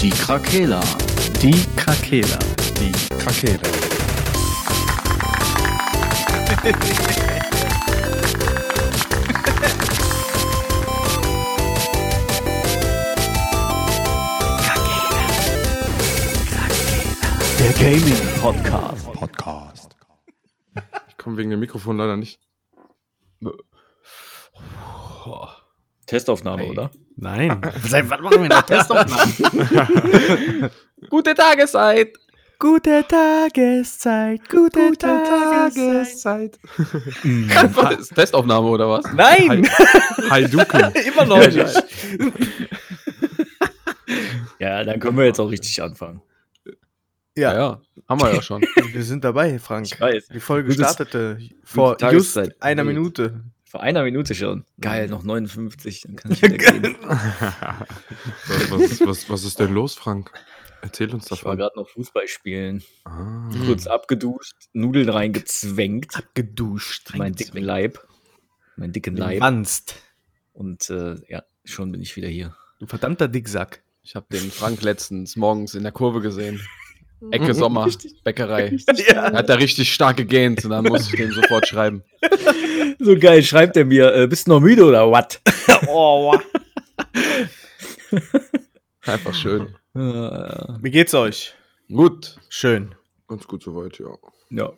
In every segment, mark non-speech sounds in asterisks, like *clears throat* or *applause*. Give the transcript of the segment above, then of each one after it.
Die Krakela. Die Krakela. Die Krakela. Der Gaming Podcast. Podcast. Ich komme wegen dem Mikrofon leider nicht. Testaufnahme, Ey. oder? Nein. *laughs* Seit wann machen wir noch Testaufnahmen? *laughs* *laughs* Gute Tageszeit! Gute Tageszeit, gute, Tageszeit. Was ist Testaufnahme oder was? Nein! Heiduken. Immer noch nicht. Ja, dann können wir jetzt auch richtig anfangen. Ja, Ja, ja, haben wir ja schon. wir sind dabei, Frank. Ich weiß. Die Folge Gutes- startete vor gute just Tageszeit. einer. Minute. Vor einer Minute schon. Geil, noch 59, dann kann ich *laughs* wieder gehen. Was, was, was, was ist denn los, Frank? Erzähl uns Ich war davon. gerade noch Fußball spielen. Ah. Kurz abgeduscht, Nudeln reingezwängt. Geduscht. Meinen dicken Leib. Meinen dicken Leib. Wanst. Und äh, ja, schon bin ich wieder hier. Du verdammter Dicksack. Ich habe den Frank letztens morgens in der Kurve gesehen. Ecke Sommer, Bäckerei. *laughs* Ja. Er hat da richtig stark gegähnt und dann musste ich dem sofort schreiben. *laughs* So geil, schreibt er mir, äh, bist du noch müde oder was? *laughs* Oh, wow. Einfach schön. Wie geht's euch? Gut. Schön. Ganz gut soweit, ja. ja.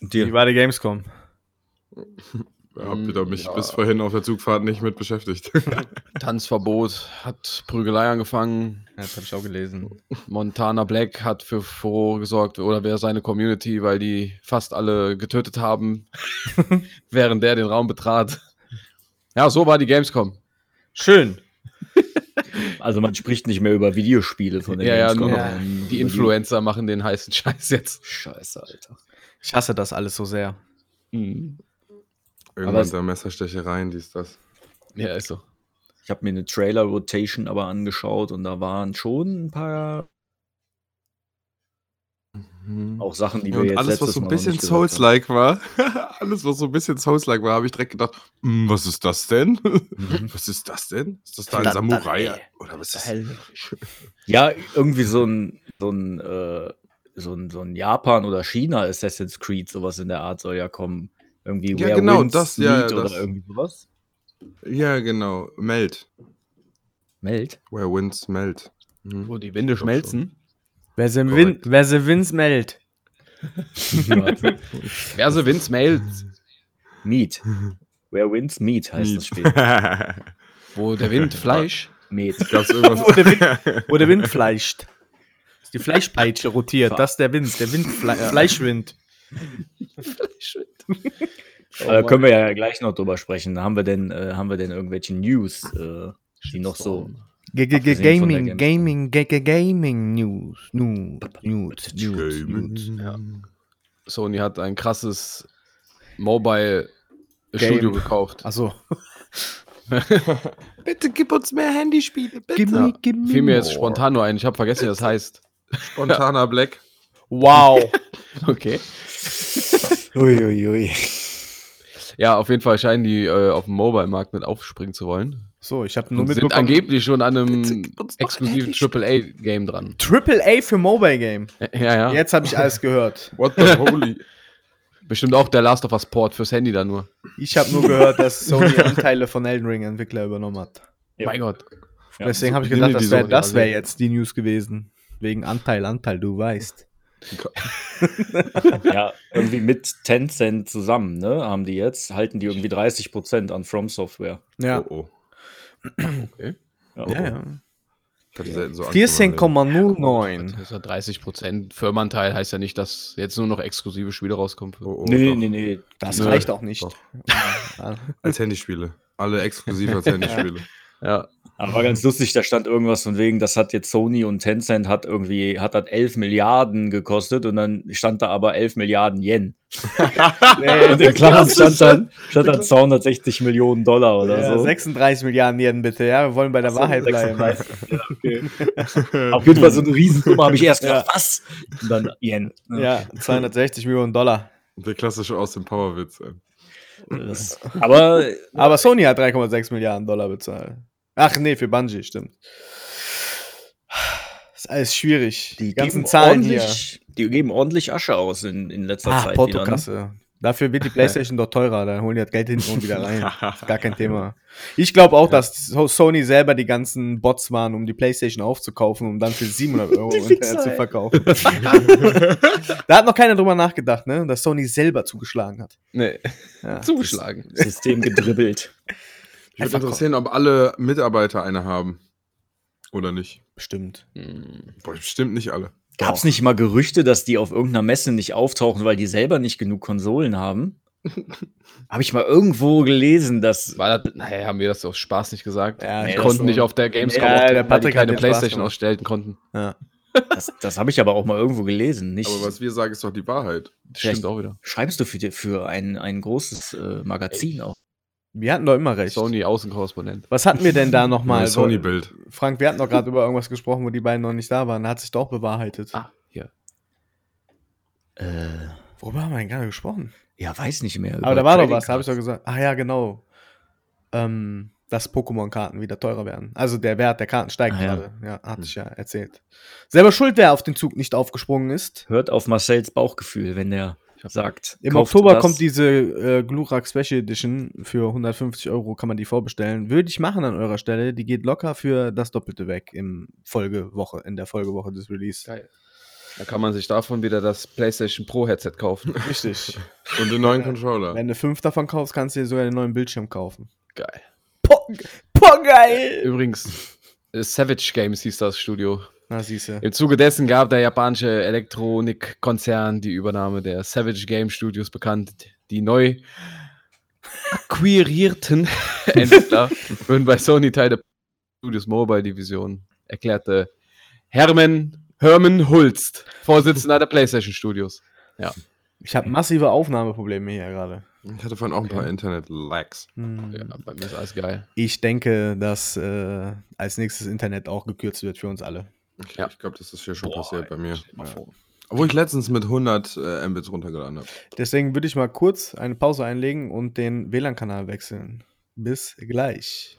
Und Wie war die Gamescom? Ich habe wieder mich ja. bis vorhin auf der Zugfahrt nicht mit beschäftigt. *laughs* Tanzverbot, hat Prügelei angefangen. Ja, das habe ich auch gelesen. Montana Black hat für Furore gesorgt, oder wer seine Community, weil die fast alle getötet haben, *laughs* während der den Raum betrat. Ja, so war die Gamescom. Schön. *laughs* Also man spricht nicht mehr über Videospiele von der Ja, ja, Gamescom, sondern Die Influencer machen den heißen Scheiß jetzt. Scheiße, Alter. Ich hasse das alles so sehr. Aber Irgendwann da Messerstechereien, dies, das. Ja, ist so. Ich habe mir eine Trailer-Rotation aber angeschaut und da waren schon ein paar auch Sachen, die wir und jetzt alles, was so ein bisschen. Souls-like war, *laughs* alles, was so ein bisschen Souls-like war, habe ich direkt gedacht, "Hm, was ist das denn? Mhm. *laughs* Was ist das denn? Ist das da ein Samurai? ey. Oder was ist Hell. *laughs* Ja, irgendwie so ein, so ein, äh, so ein, so ein Japan oder China Assassin's Creed, sowas in der Art soll ja kommen. Irgendwie Ja, Where genau, Winds das, ja, ja, oder das. irgendwie sowas. Ja, genau. Melt. Meld. Where winds melt. Mhm. Oh, Wo die Winde schmelzen? Wer sie, Win wer sie Wins meldet. *laughs* Wer so Winds melt. Meet. Where Winds Meet heißt das Spiel. Wo der Wind *laughs* Fleisch. Irgendwas? Wo der Wind, wo der Wind *laughs* fleischt. Die Fleischpeitsche rotiert. Das ist der Wind. Der Wind Fle Fleischwind. *laughs* Aber da können wir ja gleich noch drüber sprechen. Haben wir denn, äh, haben wir denn irgendwelche News, äh, die noch so. G -g -g Gaming. Gaming, G -g Gaming News. News, News, News, News. Ja. Sony hat ein krasses Mobile-Studio gekauft. Achso. *laughs* Bitte gib uns mehr Handyspiele, bitte. Gib mir, gib mir Fiel mir jetzt spontan nur ein. Ich habe vergessen, wie das heißt. Spontaner *laughs* Black. Wow. *laughs* Okay. Uiuiui. Ja, auf jeden Fall scheinen die äh, auf dem Mobile-Markt mit aufspringen zu wollen. So, ich habe nur Und sind mitbekommen. angeblich schon an einem exklusiven AAA-Game dran. Triple A für Mobile Game. Ja, ja. Jetzt habe ich alles gehört. *laughs* What the holy. *laughs* Bestimmt auch der Last of Us Port fürs Handy dann nur. Ich habe nur gehört, dass Sony Anteile von Elden Ring Entwickler übernommen hat. Ja. Mein Gott. Ja, Deswegen habe ich gedacht, das wäre so wär jetzt die News gewesen. Wegen Anteil, Anteil, du weißt. *laughs* Ja, irgendwie mit Tencent zusammen, ne? Haben die jetzt, halten die irgendwie 30% an From Software. Ja. Oh, oh. Okay. Ja. Ja, ja. Ich hatte selten so Angst in meinem Leben. 14,09. Das ist ja 30 Prozent. Firmenanteil heißt ja nicht, dass jetzt nur noch exklusive Spiele rauskommen. Oh, oh, Nee, doch. nee, nee. Das reicht auch nicht. Ja. Als Handyspiele. Alle exklusiv als *laughs* Handyspiele. Ja. Aber war ganz lustig, da stand irgendwas von wegen, das hat jetzt Sony und Tencent hat irgendwie, hat das 11 Milliarden gekostet und dann stand da aber 11 Milliarden Yen. Und in Klammern stand dann, stand dann 260 Millionen Dollar oder Ja, so. 36 Milliarden Yen bitte, ja. Wir wollen bei der Wahrheit bleiben. 36. Ja, okay. *laughs* Auf jeden Fall so eine Riesensumme habe ich erst gedacht, was? Und dann Yen. Ja, 260 Millionen Dollar. Der klassische aus dem Powerwitz. Das, aber Aber Sony hat 3,6 Milliarden Dollar bezahlt. Ach nee, für Bungie, stimmt. Das ist alles schwierig. Die ganzen geben Zahlen hier. Die geben ordentlich Asche aus in, in letzter Ah, Zeit. Portokasse. Dafür wird die *laughs* Playstation doch teurer, dann holen die das Geld hinten und wieder rein. Gar kein *laughs* Thema. Ich glaube auch, dass So- Sony selber die ganzen Bots waren, um die Playstation aufzukaufen, um dann für 700 *laughs* Euro Die zu verkaufen. da hat noch keiner drüber nachgedacht, ne? Dass Sony selber zugeschlagen hat. Nee, Ja. zugeschlagen. System gedribbelt. Ich würde interessieren, ob alle Mitarbeiter eine haben. Oder nicht. Bestimmt. Hm. Boah, bestimmt nicht alle. Gab es nicht mal Gerüchte, dass die auf irgendeiner Messe nicht auftauchen, weil die selber nicht genug Konsolen haben? *laughs* Habe ich mal irgendwo gelesen, dass. War das, naja, haben wir das aus Spaß nicht gesagt? Ja, die das konnten so- nicht auf der Gamescom, Ja, auftreten, der weil Patrick keine Playstation ausstellen konnten. Ja. *laughs* Das, das habe ich aber auch mal irgendwo gelesen. Nicht, Aber was wir sagen, ist doch die Wahrheit. Das stimmt auch wieder. schreibst du für, für ein, ein großes äh, Magazin auch? Wir hatten doch immer recht. Sony Außenkorrespondent. Was hatten wir denn da nochmal? Mein Sony-Bild. Frank, wir hatten doch gerade über irgendwas gesprochen, wo die beiden noch nicht da waren. Da hat sich doch bewahrheitet. Ah, hier. Äh, Worüber haben wir denn gerade gesprochen? ja, weiß nicht mehr. Aber da war doch Trading was, da habe ich doch gesagt. Ah ja, genau. Ähm, dass Pokémon-Karten wieder teurer werden. Also der Wert der Karten steigt Ah, ja. gerade. Ja, hatte ich ja erzählt. Selber schuld, wer auf den Zug nicht aufgesprungen ist. Hört auf Marcells Bauchgefühl, wenn der sagt. Im Oktober das. kommt diese äh, Glurak Special Edition. Für 150 Euro kann man die vorbestellen. Würde ich machen an eurer Stelle. Die geht locker für das Doppelte weg im Folgewoche, in der Folgewoche des Release. Geil. Da kann man sich davon wieder das PlayStation Pro Headset kaufen. *laughs* Richtig. Und den neuen Controller. Wenn du fünf davon kaufst, kannst du dir sogar den neuen Bildschirm kaufen. Geil. Boah, boah geil! Übrigens, äh, Savage Games hieß das Studio. Na, siehste. Im Zuge dessen gab der japanische Elektronikkonzern die Übernahme der Savage Game Studios bekannt. Die neu akquirierten *laughs* Entwickler würden bei Sony Teil der Studios Mobile Division, erklärte Hermann Herman Hulst, Vorsitzender der PlayStation Studios. Ich habe massive Aufnahmeprobleme hier gerade. Ich hatte vorhin auch ein paar Internet-Lags. Hm. Ja, bei mir ist alles geil. Ich denke, dass äh, als nächstes Internet auch gekürzt wird für uns alle. Ich, Ja. ich glaube, das ist hier schon Boah, passiert bei mir. vor. Obwohl ich letztens mit 100 äh, Mbits runtergeladen habe. Deswegen würde ich mal kurz eine Pause einlegen und den WLAN-Kanal wechseln. Bis gleich.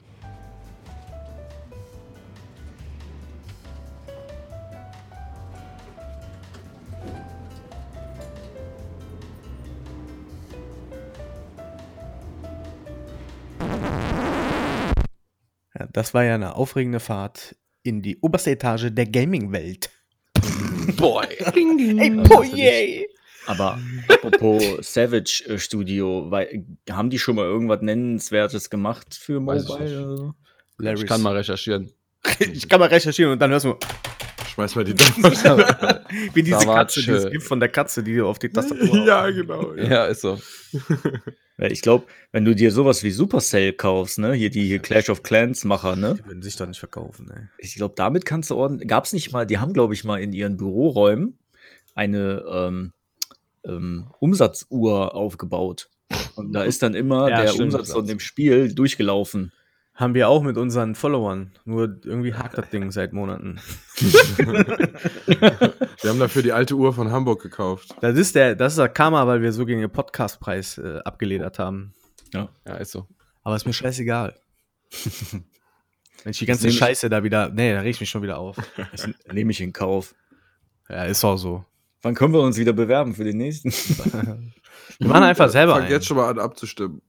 Ja, das war ja eine aufregende Fahrt in die oberste Etage der Gaming-Welt. *laughs* Boy. Ey, Was oh hast du je! Aber apropos Savage äh, Studio, weil, haben die schon mal irgendwas Nennenswertes gemacht für ich Mobile? so? Ich kann mal recherchieren. *laughs* ich kann mal recherchieren und dann hörst du Schmeiß mal die *laughs* wie diese. Katze, dieses Gift von der Katze, die du auf die Tastatur *laughs* Ja, genau. Ja. Ja, ist so. *laughs* Ich glaube, wenn du dir sowas wie Supercell kaufst, ne, hier die hier Clash of Clans Macher, ne, Die würden sich doch nicht verkaufen, ey. ich glaube, damit kannst du ordentlich. Gab es nicht mal, die haben, glaube ich, mal in ihren Büroräumen eine ähm, ähm, Umsatzuhr aufgebaut. Und da ist dann immer Ja, der stimmt. Umsatz von dem Spiel durchgelaufen. Haben wir auch mit unseren Followern. Nur irgendwie hakt das Ding seit Monaten. *laughs* Wir haben dafür die alte Uhr von Hamburg gekauft. Das ist der, das ist der Karma, weil wir so gegen den Podcastpreis äh, abgeledert haben. Ja, ist so. Aber ist mir scheißegal. *laughs* Wenn ich die ganze Scheiße da wieder. Nee, da reg ich mich schon wieder auf. *laughs* Das nehme ich in Kauf. Ja, ist auch so. Wann können wir uns wieder bewerben für den nächsten? Wir machen einfach selber Fang ein. jetzt schon mal an abzustimmen.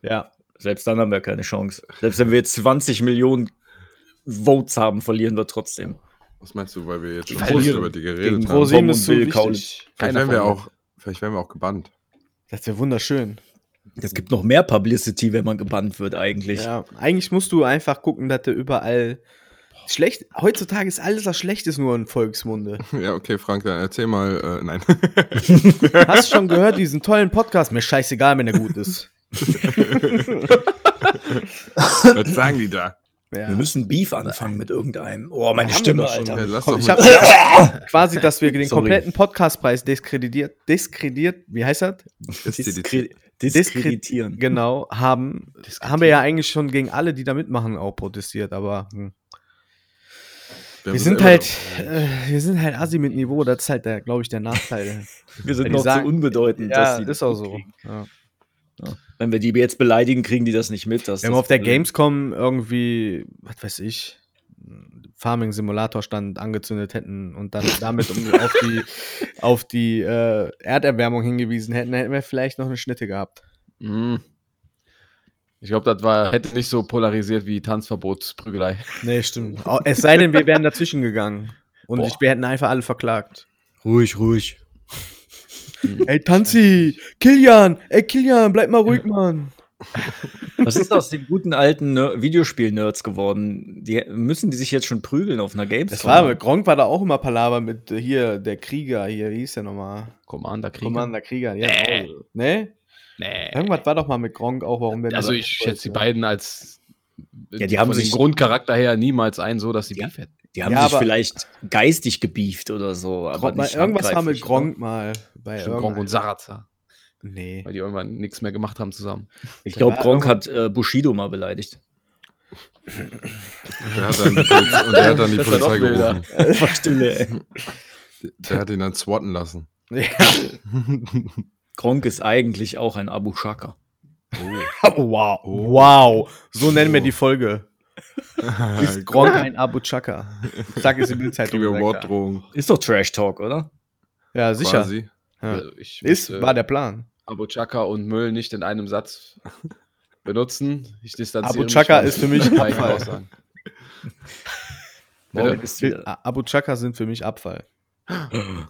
Ja. Selbst dann haben wir keine Chance. Selbst wenn wir jetzt 20 Millionen Votes haben, verlieren wir trotzdem. Was meinst du, weil wir jetzt schon wir über die gegen geredet Pro- haben? ProSieben ist und so wichtig. Vielleicht werden, wir auch, vielleicht werden wir auch gebannt. Das wäre wunderschön. Es gibt noch mehr Publicity, wenn man gebannt wird, eigentlich. Ja, eigentlich musst du einfach gucken, dass du überall. Schlecht, heutzutage ist alles, was schlecht ist, nur ein Volksmunde. *laughs* Ja, okay, Frank, dann erzähl mal. Äh, nein. Hast du schon gehört, diesen tollen Podcast? Mir scheißegal, wenn er gut ist. Was sagen die da? Ja. Wir müssen Beef anfangen mit irgendeinem. Oh, meine Haben wir Stimme. Alter. Ja, Komm, ich hab *laughs* quasi, dass wir den Sorry. kompletten Podcastpreis diskreditiert, diskreditiert, wie heißt das? Diskre Diskreditieren. diskreditieren. Genau, haben, haben wir ja eigentlich schon gegen alle, die da mitmachen, auch protestiert, aber hm. wir sind halt, äh, wir sind halt assi mit Niveau, das ist halt, der, glaube ich, der Nachteil. Wir sind noch sagen- zu unbedeutend. ja, dass sie ist auch so. Ja. Wenn wir die jetzt beleidigen, kriegen die das nicht mit. Dass Wenn das wir auf der Gamescom irgendwie, was weiß ich, Farming-Simulator-Stand angezündet hätten und dann damit um, *laughs* auf die, auf die äh, Erderwärmung hingewiesen hätten, hätten wir vielleicht noch eine Schnitte gehabt. Mhm. Ich glaube, das war, hätte nicht so polarisiert wie Tanzverbotsprügelei. Nee, stimmt. Es sei denn, wir wären dazwischen gegangen. Und Boah. ich, wir hätten einfach alle verklagt. Ruhig, ruhig. Ey, Tanzi, Kilian, ey, Kilian, bleib mal ruhig, Mann. Was ist aus den guten alten Ner Videospiel-Nerds geworden? Die, müssen die sich jetzt schon prügeln auf einer Gamescom? Das war, Gronk war da auch immer Palaver mit äh, hier, der Krieger, hier, wie hieß der nochmal? Commander Krieger. Commander Krieger, ja. Nee. auch. Ne? Nee. Irgendwas war doch mal mit Gronk auch, warum der Also ich schätze die beiden als Ja, die haben von sich- dem Grundcharakter her niemals ein, so dass sie Ja. Beef hätten. Die haben Ja, sich vielleicht geistig gebieft oder so. Aber mal, nicht irgendwas war mit handgreiflich, Gronk mal. Bei Gronk und Sarazar, Nee. weil die irgendwann nichts mehr gemacht haben zusammen. Ich glaube, Gronk hat äh, Bushido mal beleidigt. Der hat dann die Polizei, und der hat dann die *laughs* war Polizei gerufen. Stille, ey. *laughs* Der hat ihn dann swatten lassen. Ja. *laughs* Gronk ist eigentlich auch ein Abu Shaka. Oh, wow. Wow. So nennen wir die Folge. Ist Gronk ein Abu Chaka? Sag es in der Zeitung. Kriegen wir gesagt, Wortdrohung. Ist doch Trash Talk, oder? Ja, sicher. Quasi. Ja. Also ich Ist, möchte war der Plan. Abu Chaka und Müll nicht in einem Satz benutzen. Ich distanziere Abu Chaka ist für mich Abfall. Ist Abu Chaka sind für mich Abfall. *laughs*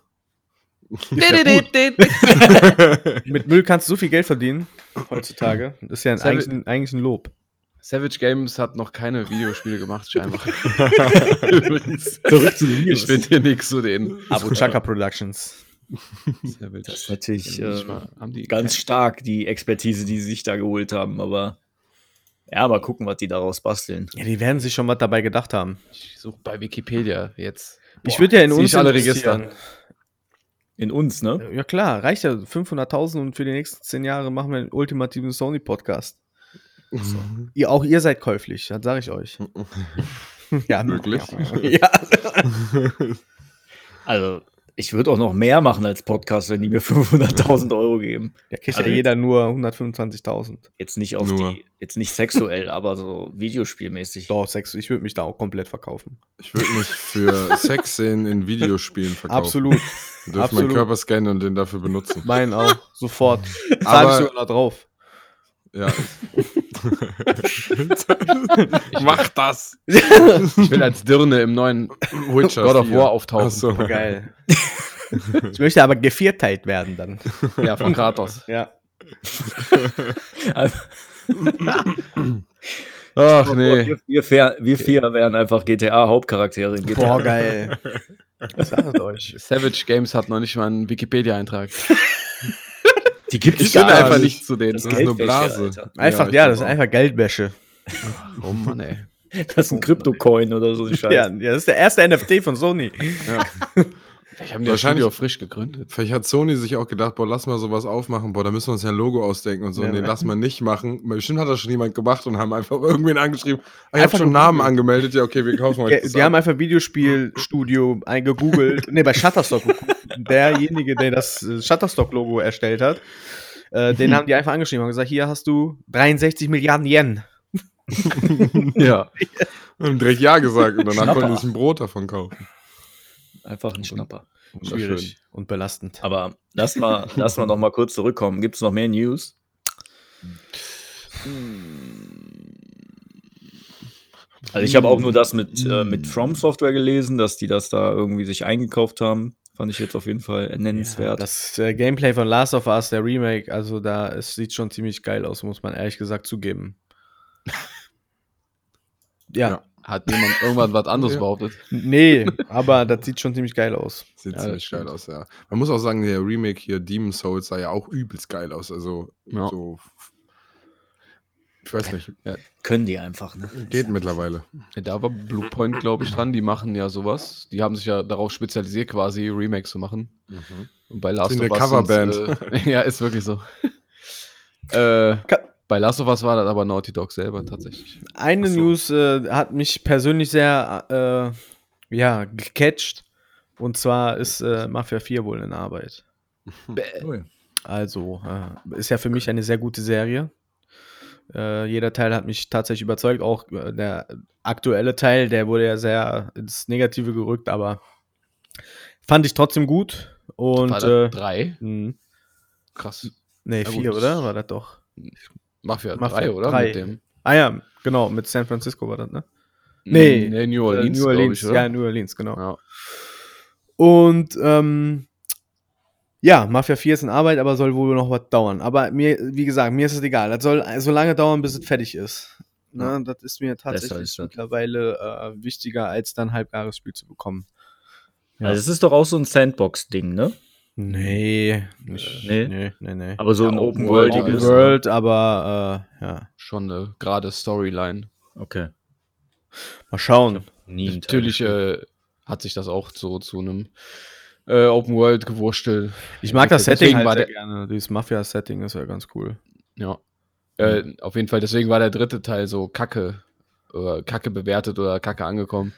Mit Müll kannst du so viel Geld verdienen heutzutage. Das ist ja ein, eigentlich, ein, eigentlich ein Lob. Savage Games hat noch keine Videospiele gemacht, scheinbar. Übrigens. *laughs* Zurück zu den Ich finde hier nichts zu denen. Abu Chaka Productions. Savage. Das ist natürlich äh, mal- haben die ganz stark, die Expertise, die sie sich da geholt haben. Aber ja, mal gucken, was die daraus basteln. Ja, die werden sich schon was dabei gedacht haben. Ich suche bei Wikipedia jetzt. ich würde ja in uns alle investieren. Register. In uns, ne? Ja klar, reicht ja 500.000 und für die nächsten 10 Jahre machen wir einen ultimativen Sony-Podcast. Ihr, auch ihr seid käuflich, das sage ich euch. *laughs* ja, Wirklich? *laughs* Ja. *laughs* Also, ich würde auch noch mehr machen als Podcast, wenn die mir 500.000 Euro geben. Da kriegt Also ja jeder nur 125.000. Jetzt nicht auf Nur. die, jetzt nicht sexuell, aber so videospielmäßig. Doch, Sex, ich würde mich da auch komplett verkaufen. Ich würde mich für Sexszenen in Videospielen verkaufen. Absolut. Du dürfen meinen Körper scannen und den dafür benutzen. Meinen auch, sofort. Zahl ich Aber- sogar noch drauf. Ja. *laughs* Mach das! Ich will als Dirne im neuen Witcher God of 4. War auftauchen. So. Geil. *laughs* ich möchte aber gevierteilt werden dann. Ja, von Kratos. Ja. Also, *laughs* Ach nee. wir, wir, vier, wir vier wären einfach GTA-Hauptcharaktere in GTA. Boah, geil. Ich sag es euch. Savage Games hat noch nicht mal einen Wikipedia-Eintrag. Die gibt es gar einfach nicht. nicht zu denen. Das ist nur Geldwäsche, Blase. Alter. Einfach, ja, glaub das ist auch. einfach Geldwäsche. Oh Mann, ey. Das ist ein Krypto-Coin oder so. Ja, *laughs* ja, das ist der erste NFT von Sony. *laughs* Ich habe das Wahrscheinlich- Studio frisch gegründet. Vielleicht hat Sony sich auch gedacht, boah, lass mal sowas aufmachen, boah, da müssen wir uns ja ein Logo ausdenken und so. Ja, nee, ne? lass mal nicht machen. Bestimmt hat das schon jemand gemacht und haben einfach irgendwen angeschrieben. Ah, ich habe schon Namen angemeldet, ja, okay, wir kaufen euch Die, das die ab. haben einfach Videospielstudio eingegoogelt. ne, bei Shutterstock *laughs* geguckt. Derjenige, der das äh, Shutterstock-Logo erstellt hat, äh, den haben die einfach angeschrieben und gesagt: Hier hast du 63 Milliarden Yen. Ja. *laughs* haben direkt Ja gesagt und danach sie sich ein Brot davon kaufen. Einfach ein Schnapper. Schwierig und belastend. Aber lass mal, lass mal noch mal kurz zurückkommen. Gibt es noch mehr News? Also ich habe auch nur das mit, äh, mit From Software gelesen, dass die das da irgendwie sich eingekauft haben. Fand ich jetzt auf jeden Fall nennenswert. Das äh, Gameplay von Last of Us, der Remake, also da es sieht schon ziemlich geil aus, muss man ehrlich gesagt zugeben. *laughs* ja, Ja. Hat jemand irgendwann was anderes Ja. behauptet? nee, aber das sieht schon ziemlich geil aus. Sieht Ja, ziemlich geil aus, ja. Man muss auch sagen, der Remake hier, Demon Souls, sah ja auch übelst geil aus. Also, Ja. so. Ich weiß nicht. Können die einfach, ne? Geht mittlerweile. Ja, da war Bluepoint, glaube ich, dran. Die machen ja sowas. Die haben sich ja darauf spezialisiert, quasi Remakes zu machen. Und bei Last Sind of Us. Coverband. Äh, *laughs* ja, ist wirklich so. *laughs* äh, bei Last of Us war das aber Naughty Dog selber tatsächlich. Eine so. News äh, hat mich persönlich sehr äh, ja, gecatcht. Und zwar ist äh, Mafia 4 wohl in Arbeit. Also, äh, ist ja für mich eine sehr gute Serie. Äh, jeder Teil hat mich tatsächlich überzeugt. Auch äh, der aktuelle Teil, der wurde ja sehr ins Negative gerückt, aber fand ich trotzdem gut. Und War das äh, drei? mh, Krass. nee, Ja, vier, gut. oder? War das doch? Mafia, Mafia 3, oder? drei. Mit dem. Ah ja, genau, mit San Francisco war das, ne? Nee. Nee, New Orleans, Äh, New Orleans, ich, ja, New Orleans, genau. Ja. Und ähm, ja, Mafia 4 ist in Arbeit, aber soll wohl noch was dauern. Aber mir, wie gesagt, mir ist es egal. Das soll so lange dauern, bis es fertig ist. Ne, Das ist mir tatsächlich mittlerweile äh, wichtiger, als dann ein halbgares Spiel zu bekommen. Ja. Also es ist doch auch so ein Sandbox-Ding, ne? Nee, nicht, Nee? nee, nee, nee. Aber so Ja, ein Open World, World. Open ist, World, aber äh, ja, Schon eine gerade Storyline. Okay. mal schauen. Natürlich äh, hat sich das auch so zu einem äh, Open World gewurstelt. Ich mag das Deswegen Setting halt war sehr der- gerne. Dieses Mafia-Setting ist ja ganz cool. Ja. Äh, auf jeden Fall, deswegen war der dritte Teil so kacke, oder kacke bewertet oder kacke angekommen.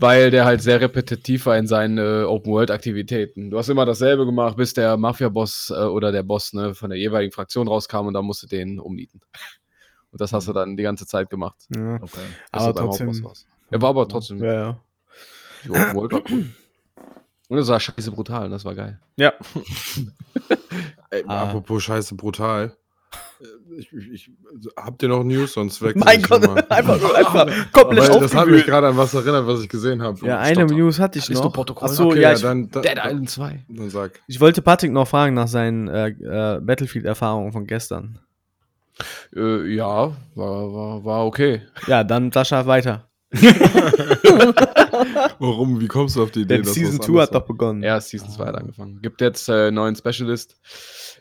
Weil der halt sehr repetitiv war in seinen äh, Open-World-Aktivitäten. Du hast immer dasselbe gemacht, bis der Mafia-Boss äh, oder der Boss ne, von der jeweiligen Fraktion rauskam und dann musst du den umnieten. *laughs* Und das hast du dann die ganze Zeit gemacht. Ja, Okay. aber trotzdem. Er war aber trotzdem, Ja, ja. die Open World war cool. *clears throat* Und es war scheiße brutal, und das war geil. ja. *laughs* Ey, Ah. Apropos Scheiße brutal. Äh, Ich, ich, ich, habt ihr noch News? Sonst weg. Mein Gott, einfach, nur- *laughs* einfach komplett Weil das hat mich gerade an was erinnert, was ich gesehen habe. Ja, eine Stotter. News hatte ich Ist noch. Protokoll. Achso, Okay, ja, ich, dann, dann, Dead dann, Island 2. dann sag. ich wollte Patrick noch fragen nach seinen äh, äh, Battlefield-Erfahrungen von gestern. Äh, ja, war, war, war okay. Ja, dann Sascha weiter. *laughs* Warum? Wie kommst du auf die Idee? Denn Season was 2 hat doch begonnen. Ja, Season 2 hat angefangen. Gibt jetzt äh, neuen Specialist,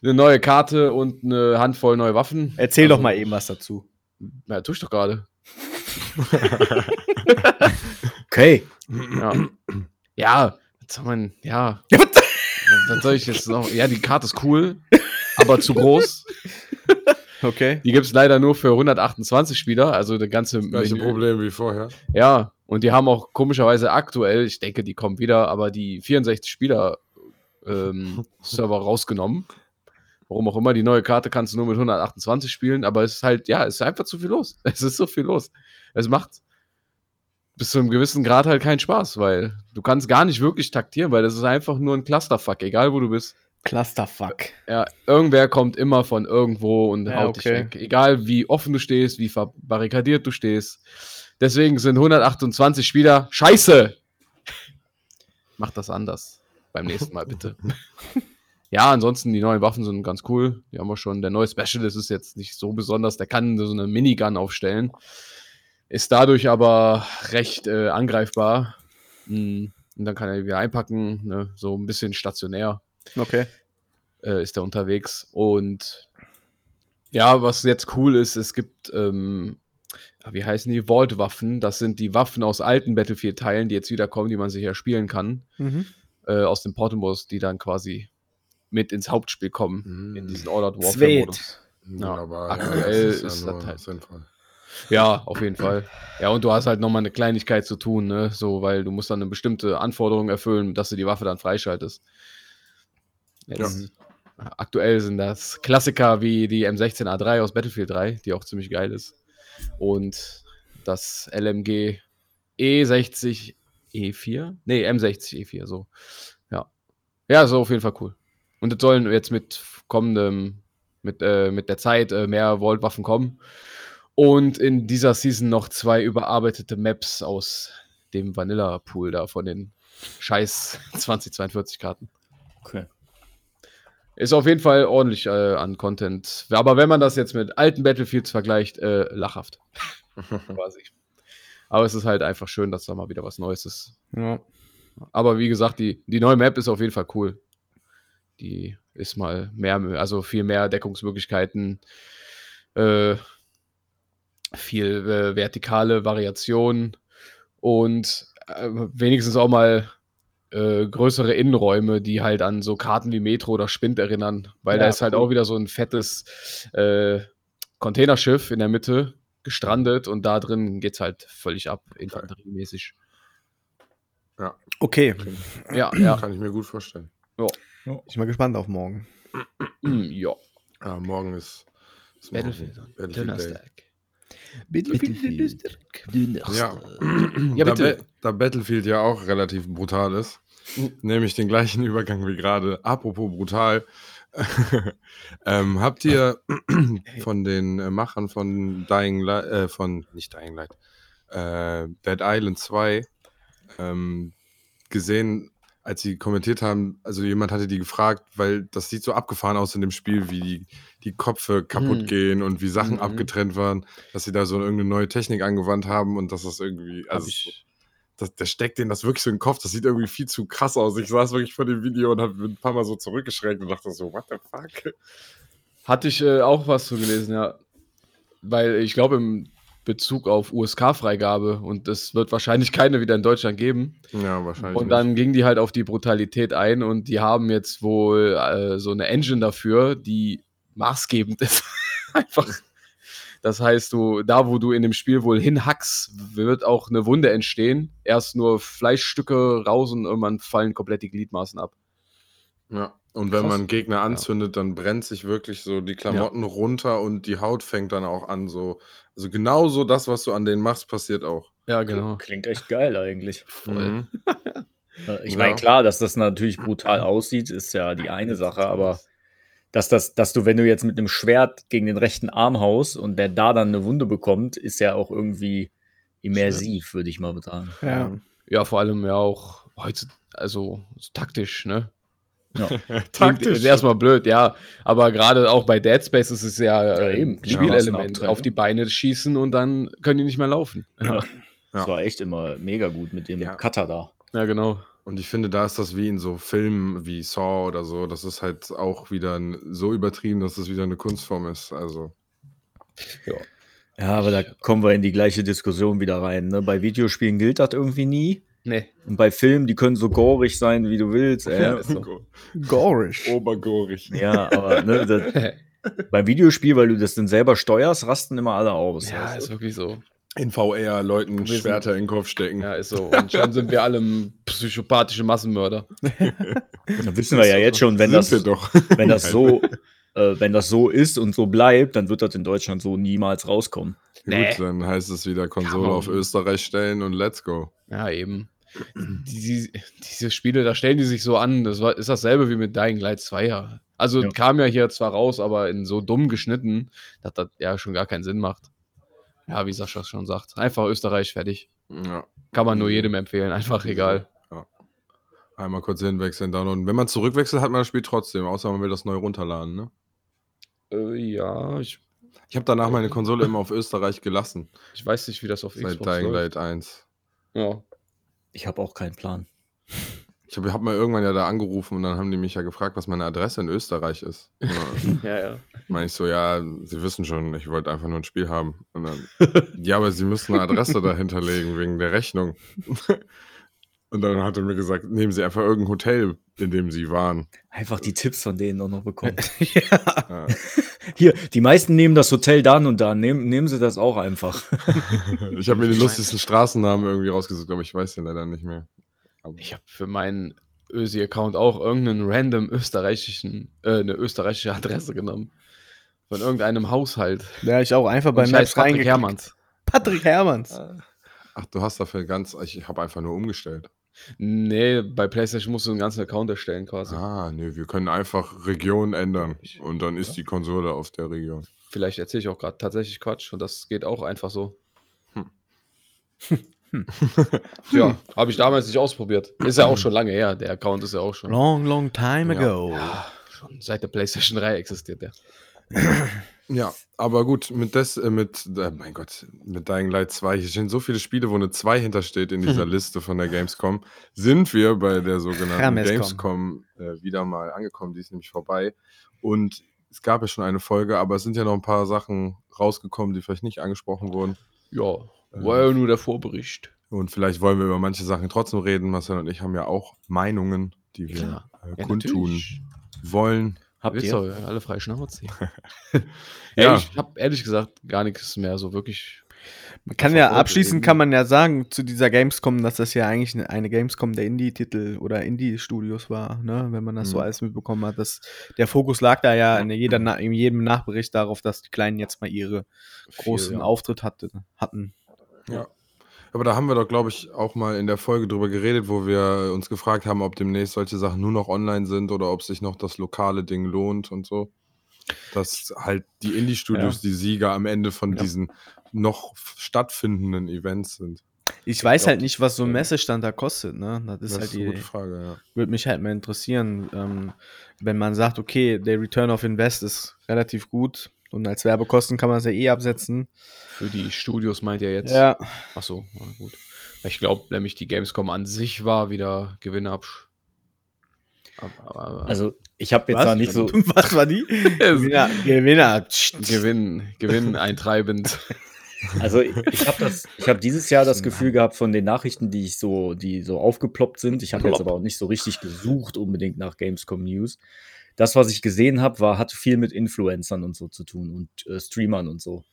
eine neue Karte und eine Handvoll neue Waffen. Erzähl Also, doch mal eben was dazu. Ja, tue ich doch gerade. *laughs* Okay. Ja. ja, was soll man, ja. Ja, was? Was soll ich jetzt noch? Ja, die Karte ist cool, aber zu groß. *laughs* Okay. Die gibt es leider nur für 128 Spieler, also der ganze Das gleiche Menü. Problem wie vorher. Ja, und die haben auch komischerweise aktuell, ich denke, die kommen wieder, aber die 64 Spieler ähm, *laughs* Server rausgenommen. Warum auch immer, die neue Karte kannst du nur mit 128 spielen, aber es ist halt, ja, es ist einfach zu viel los. *laughs* Es ist so viel los. Es macht bis zu einem gewissen Grad halt keinen Spaß, weil du kannst gar nicht wirklich taktieren, weil das ist einfach nur ein Clusterfuck, egal wo du bist. Clusterfuck. Ja, irgendwer kommt immer von irgendwo und Ja, haut dich okay. weg. Egal wie offen du stehst, wie verbarrikadiert du stehst. Deswegen sind 128 Spieler scheiße. Macht das anders. Beim nächsten Mal bitte. *laughs* ja, ansonsten die neuen Waffen sind ganz cool. Die haben wir schon. Der neue Specialist ist jetzt nicht so besonders. Der kann so eine Minigun aufstellen. Ist dadurch aber recht äh, angreifbar. Mm, Und dann kann er wieder einpacken. Ne? So ein bisschen stationär Okay. äh, ist er unterwegs. Und ja, was jetzt cool ist, es gibt, ähm, wie heißen die, Vault-Waffen. Das sind die Waffen aus alten Battlefield-Teilen, die jetzt wieder kommen, die man sich erspielen kann. Mhm. Äh, aus den Portables, die dann quasi mit ins Hauptspiel kommen. Mhm. In diesen Sweet. Warfare-Modus. Wunderbar. aktuell das ist ja das nur halt- sinnvoll. Ja, auf jeden Fall. Ja, und du hast halt nochmal eine Kleinigkeit zu tun, ne? So, weil du musst dann eine bestimmte Anforderung erfüllen, dass du die Waffe dann freischaltest. Jetzt, Aktuell sind das Klassiker wie die M16A3 aus Battlefield 3, die auch ziemlich geil ist. Und das LMG E60 E4? Nee, M60 E4, so. Ja. Ja, ist auf jeden Fall cool. Und es sollen jetzt mit kommendem, mit, äh, mit der Zeit äh, mehr Vault-Waffen kommen. Und in dieser Season noch zwei überarbeitete Maps aus dem Vanilla-Pool da von den scheiß *laughs* 2042-Karten. Okay. Ist auf jeden Fall ordentlich äh, an Content. Aber wenn man das jetzt mit alten Battlefields vergleicht, äh, lachhaft. *laughs* Quasi. Aber es ist halt einfach schön, dass da mal wieder was Neues ist. Ja. Aber wie gesagt, die, die neue Map ist auf jeden Fall cool. Die ist mal mehr, also viel mehr Deckungsmöglichkeiten, äh, viel äh, vertikale Variation und äh, wenigstens auch mal äh, größere Innenräume, die halt an so Karten wie Metro oder Spind erinnern, weil Ja, da ist halt cool. auch wieder so ein fettes äh, Containerschiff in der Mitte gestrandet und da drin geht's halt völlig ab, infanteriemäßig. Okay. Ja, ja. Kann ich mir gut vorstellen. Ich bin mal gespannt auf morgen. Ja. Ja, morgen ist Das morgen. Battlefield. Battlefield Day. Donnerstag. Ja, Ja, da, bitte. Ba- da Battlefield ja auch relativ brutal ist, nehme ich den gleichen *laughs* Übergang wie gerade. Apropos brutal. *laughs* ähm, habt ihr von den äh, Machern von Dying Light, äh, von, nicht Dying Light, äh, Dead Island 2 ähm, gesehen, als sie kommentiert haben, also jemand hatte die gefragt, weil das sieht so abgefahren aus in dem Spiel, wie die, die Köpfe kaputt Mhm. gehen und wie Sachen Mhm. abgetrennt waren, dass sie da so irgendeine neue Technik angewandt haben und dass das irgendwie, also ich, das, der steckt denen das wirklich so in den Kopf. Das sieht irgendwie viel zu krass aus. Ich saß wirklich vor dem Video und habe ein paar Mal so zurückgeschreckt und dachte so, what the fuck? hatte ich äh, auch was zu gelesen, ja. Weil ich glaube, im Bezug auf USK-Freigabe und es wird wahrscheinlich *laughs* keine wieder in Deutschland geben. Ja, wahrscheinlich. Und dann ging die halt auf die Brutalität ein und die haben jetzt wohl äh, so eine Engine dafür, die maßgebend *laughs* ist. Einfach. Das heißt, du, da wo du in dem Spiel wohl hinhackst, wird auch eine Wunde entstehen. Erst nur Fleischstücke raus und irgendwann fallen komplett die Gliedmaßen ab. nicht. Ja. Und wenn Krass. man Gegner anzündet, dann brennt sich wirklich so die Klamotten runter und die Haut fängt dann auch an. So. Also genauso das, was du an denen machst, passiert auch. Ja, genau. Klingt echt geil eigentlich. Voll. Mhm. *laughs* Äh, Ich Ja. meine, klar, dass das natürlich brutal aussieht, ist ja die eine Sache, aber dass, das, dass du, wenn du jetzt mit einem Schwert gegen den rechten Arm haust und der da dann eine Wunde bekommt, ist ja auch irgendwie immersiv, würde ich mal sagen. Ja. Ja, vor allem ja auch heute, also so taktisch, ne? *laughs* Taktisch. Ist erstmal blöd, ja. Aber gerade auch bei Dead Space ist es ja, Ja, äh, eben. Ja, Spielelement. Massenabtrennen. auf die Beine schießen und dann können die nicht mehr laufen. Ja. Das Ja. war echt immer mega gut mit dem Ja. Cutter da. Ja, genau. Und ich finde, da ist das wie in so Filmen wie Saw oder so. Das ist halt auch wieder so übertrieben, dass es wieder eine Kunstform ist. Also. Ja, aber da kommen wir in die gleiche Diskussion wieder rein. Ne? Bei Videospielen gilt das irgendwie nie. Nee. Und bei Filmen, die können so gorig sein, wie du willst. Äh. Ja, ist so. Gorisch. Obergorig. Ja, aber ne, das, *laughs* beim Videospiel, weil du das dann selber steuerst, rasten immer alle aus. ja, weißt ist wirklich so. In VR Leuten Wir sind- Schwerter in den Kopf stecken. Ja, ist so. Und schon sind wir alle psychopathische Massenmörder. *laughs* Da wissen wir ja jetzt schon, wenn Sind das, wenn das so, *laughs* äh, wenn das so ist und so bleibt, dann wird das in Deutschland so niemals rauskommen. Nee. Gut, dann heißt es wieder Konsole auf Österreich stellen und let's go. Ja, eben. Die, diese Spiele, da stellen die sich so an. Das war, ist dasselbe wie mit Dying Light 2. Ja. Also Ja. kam ja hier zwar raus, aber in so dumm geschnitten, dass das ja schon gar keinen Sinn macht. Ja, wie Sascha schon sagt. Einfach Österreich fertig. Ja. Kann man nur jedem empfehlen. Einfach egal. Einmal kurz hinwechseln, downloaden. Wenn man zurückwechselt, hat man das Spiel trotzdem, außer man will das neu runterladen. Ne? Äh, ja, ich, Ich habe danach meine Konsole immer auf Österreich gelassen. ich weiß nicht, wie das auf Seit Xbox Dying läuft. Light 1. Ja. Ich habe auch keinen Plan. Ich habe hab mal irgendwann ja da angerufen und dann haben die mich ja gefragt, was meine Adresse in Österreich ist. Ja, *laughs* Ja, ja. meine ich so, ja, sie wissen schon, ich wollte einfach nur ein Spiel haben. Und dann, *laughs* ja, aber sie müssen eine Adresse dahinter legen wegen der Rechnung. Und dann hat er mir gesagt, nehmen Sie einfach irgendein Hotel, in dem Sie waren. Einfach die Tipps von denen auch noch bekommen. *laughs* ja. Ja. *laughs* Hier, die meisten nehmen das Hotel dann und dann. Nehmen, nehmen sie das auch einfach. *laughs* Ich habe mir den lustigsten Straßennamen irgendwie rausgesucht, aber ich weiß den leider nicht mehr. Aber Ich habe für meinen Ösi-Account auch irgendeinen random österreichischen, äh, eine österreichische Adresse genommen. Von irgendeinem Haushalt. ja, ich auch einfach bei Maps Patrick reingeklickt. Hermanns. Patrick Hermanns. Ach, du hast dafür ganz, ich habe einfach nur umgestellt. Nee, bei PlayStation musst du einen ganzen Account erstellen quasi. Ah, nee, wir können einfach Region ändern und dann ist die Konsole auf der Region. Vielleicht erzähle ich auch gerade tatsächlich Quatsch und das geht auch einfach so. Hm. *laughs* ja, habe ich damals nicht ausprobiert. Ist ja auch schon lange her. Der Account ist ja auch schon. Long, long time Ja. ago. Ja, schon seit der PlayStation 3 existiert der. *laughs* Ja, aber gut, mit des, äh, mit, äh, mein Gott, mit Dying Light 2, hier stehen so viele Spiele, wo eine 2 hintersteht in dieser *laughs* Liste von der Gamescom, sind wir bei der sogenannten Hermescom. Gamescom äh, wieder mal angekommen, die ist nämlich vorbei. Und es gab ja schon eine Folge, aber es sind ja noch ein paar Sachen rausgekommen, die vielleicht nicht angesprochen wurden. Ja, war ja nur der Vorbericht. Und vielleicht wollen wir über manche Sachen trotzdem reden. Marcel und ich haben ja auch Meinungen, die wir äh, Ja, kundtun natürlich. wollen. Habt ihr? du alle frei Schnauze. *laughs* Ja. ja. Ich habe ehrlich gesagt gar nichts mehr so wirklich. Man kann ja abschließend kann man ja sagen zu dieser Gamescom, dass das ja eigentlich eine, Gamescom der Indie-Titel oder Indie-Studios war, ne? wenn man das so Mhm. alles mitbekommen hat. Dass der Fokus lag da ja in, jeder, in jedem Nachbericht darauf, dass die Kleinen jetzt mal ihre großen ja. Auftritt hatte, hatten. Ja. Aber da haben wir doch, glaube ich, auch mal in der Folge drüber geredet, wo wir uns gefragt haben, ob demnächst solche Sachen nur noch online sind oder ob sich noch das lokale Ding lohnt und so. Dass halt die Indie-Studios die Sieger am Ende von diesen noch stattfindenden Events sind. Ich weiß glaub, halt nicht, was so ein Messestand da kostet, ne? Das ist Das halt ist eine die, gute Frage, ja. würde mich halt mal interessieren, ähm, wenn man sagt, okay, der Return of Invest ist relativ gut und als Werbekosten kann man es ja eh absetzen. Für die Studios meint ihr jetzt? Ja, Achso, na gut. Ich glaube nämlich, die Gamescom an sich war wieder Gewinne Also, ich habe jetzt was? da nicht so. *laughs* was war die? *laughs* Gewinner, Gewinner. Gewinn, Gewinn eintreibend. *laughs* Also ich habe das, ich habe dieses Jahr das Gefühl gehabt von den Nachrichten, die ich so, die so aufgeploppt sind. Ich habe jetzt aber auch nicht so richtig gesucht unbedingt nach Gamescom News. Das, was ich gesehen habe, war hatte viel mit Influencern und so zu tun und äh, Streamern und so.